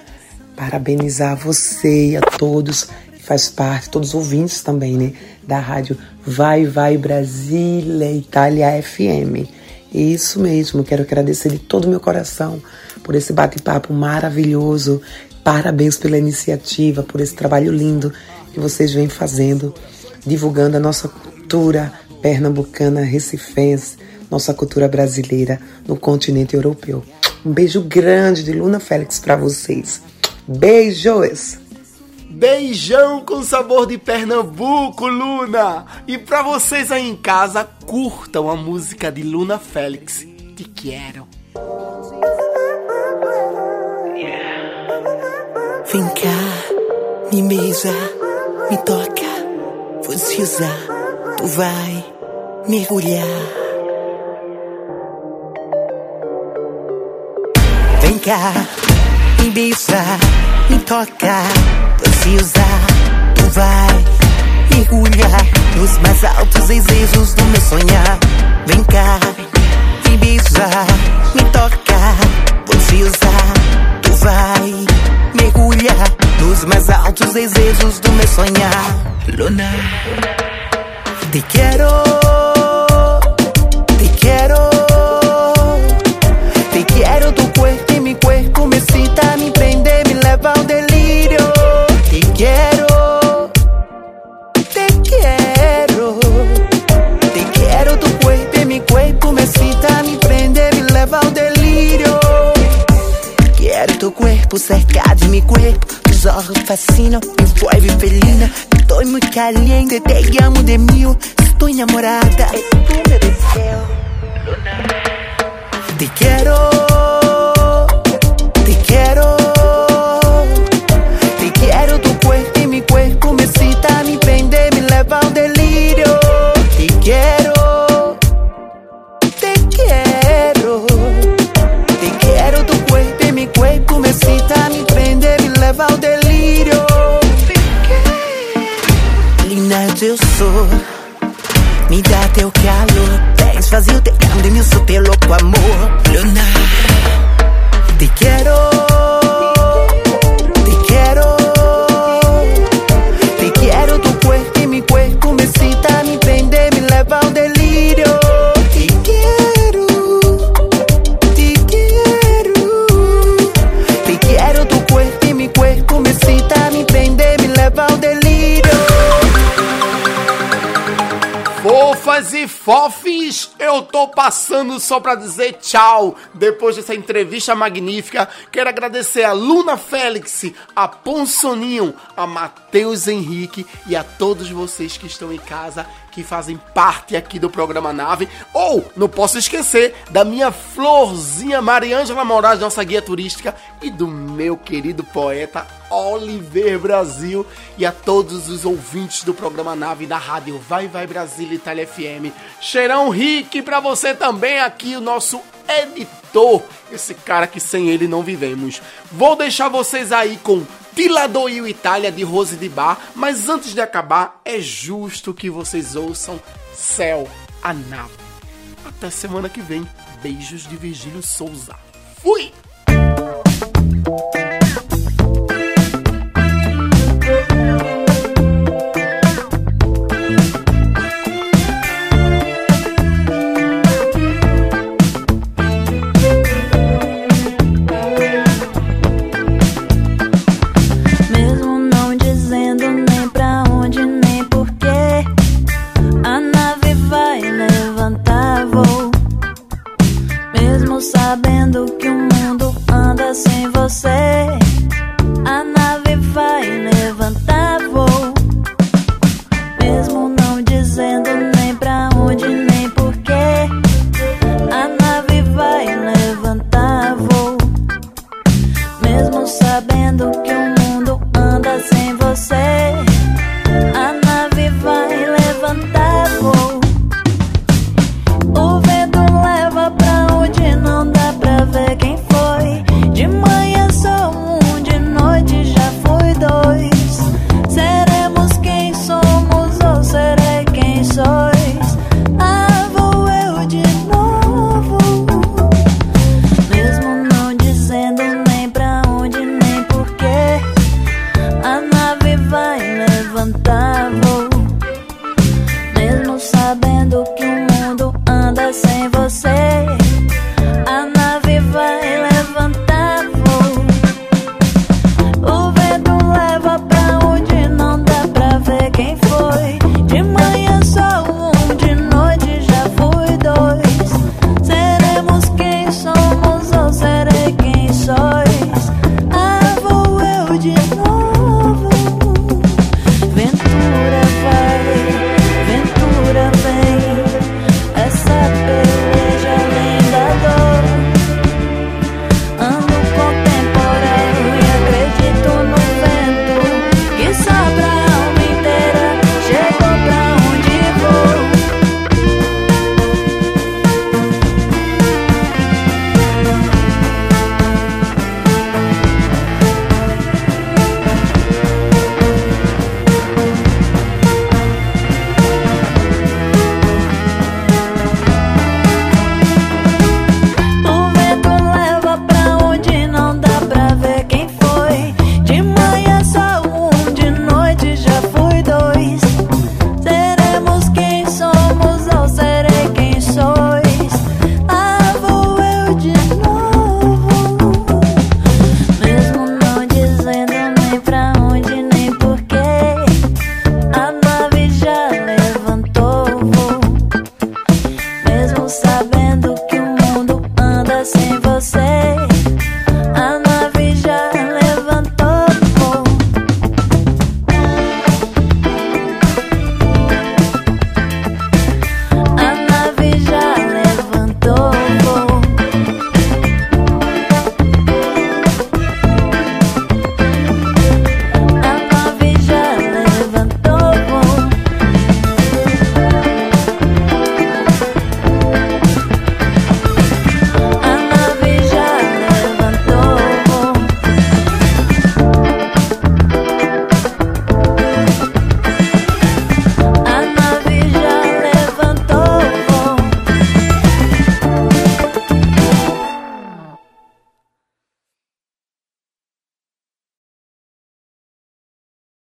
Speaker 23: Parabenizar você e a todos que faz parte, todos os ouvintes também, né? Da rádio Vai Vai Brasília Itália FM. Isso mesmo, quero agradecer de todo o meu coração por esse bate-papo maravilhoso Parabéns pela iniciativa, por esse trabalho lindo que vocês vêm fazendo, divulgando a nossa cultura pernambucana, recifense, nossa cultura brasileira no continente europeu. Um beijo grande de Luna Félix para vocês. Beijos!
Speaker 2: Beijão com sabor de Pernambuco, Luna! E pra vocês aí em casa, curtam a música de Luna Félix. Te quero.
Speaker 24: Vem cá, me beija, me toca, vou usar, tu vai mergulhar. Vem cá, me beija, me toca, te usar, tu vai mergulhar nos mais altos desejos do meu sonhar. Vem cá, me beija, me toca, vou te usar, tu vai mergulhar nos mais altos desejos do meu sonhar. Luna, te quero, te quero, te quero tu cuerpo y mi cuerpo me cita, me Quero, te quero, te quero tu cuerpo y mi cuerpo me cita, me prende, me leva ao delírio. Quiero tu cuerpo cerca de mi cuerpo, tus ojos fascinam, me envuelve felina. Estoy muy caliente, te llamo de mío, estoy enamorada. Es tú me deseo, Te quiero, te quiero, Linda eu sou, me dá teu calor. Vens fazer o te amo mim, sou teu louco amor. Luna, te quero, te quero,
Speaker 2: Fofes, eu tô passando só pra dizer tchau. Depois dessa entrevista magnífica, quero agradecer a Luna Félix, a Ponsoninho, a Matheus Henrique e a todos vocês que estão em casa, que fazem parte aqui do programa Nave. Ou, não posso esquecer da minha florzinha Mariângela Moraes, nossa guia turística, e do meu querido poeta Oliver Brasil e a todos os ouvintes do programa Nave da rádio Vai Vai Brasília Itália FM. Cheirão Rick pra você também aqui, o nosso editor, esse cara que sem ele não vivemos. Vou deixar vocês aí com Tiladoio Itália de Rose de Bar, mas antes de acabar, é justo que vocês ouçam Céu a Nave. Até semana que vem. Beijos de Virgílio Souza. Fui!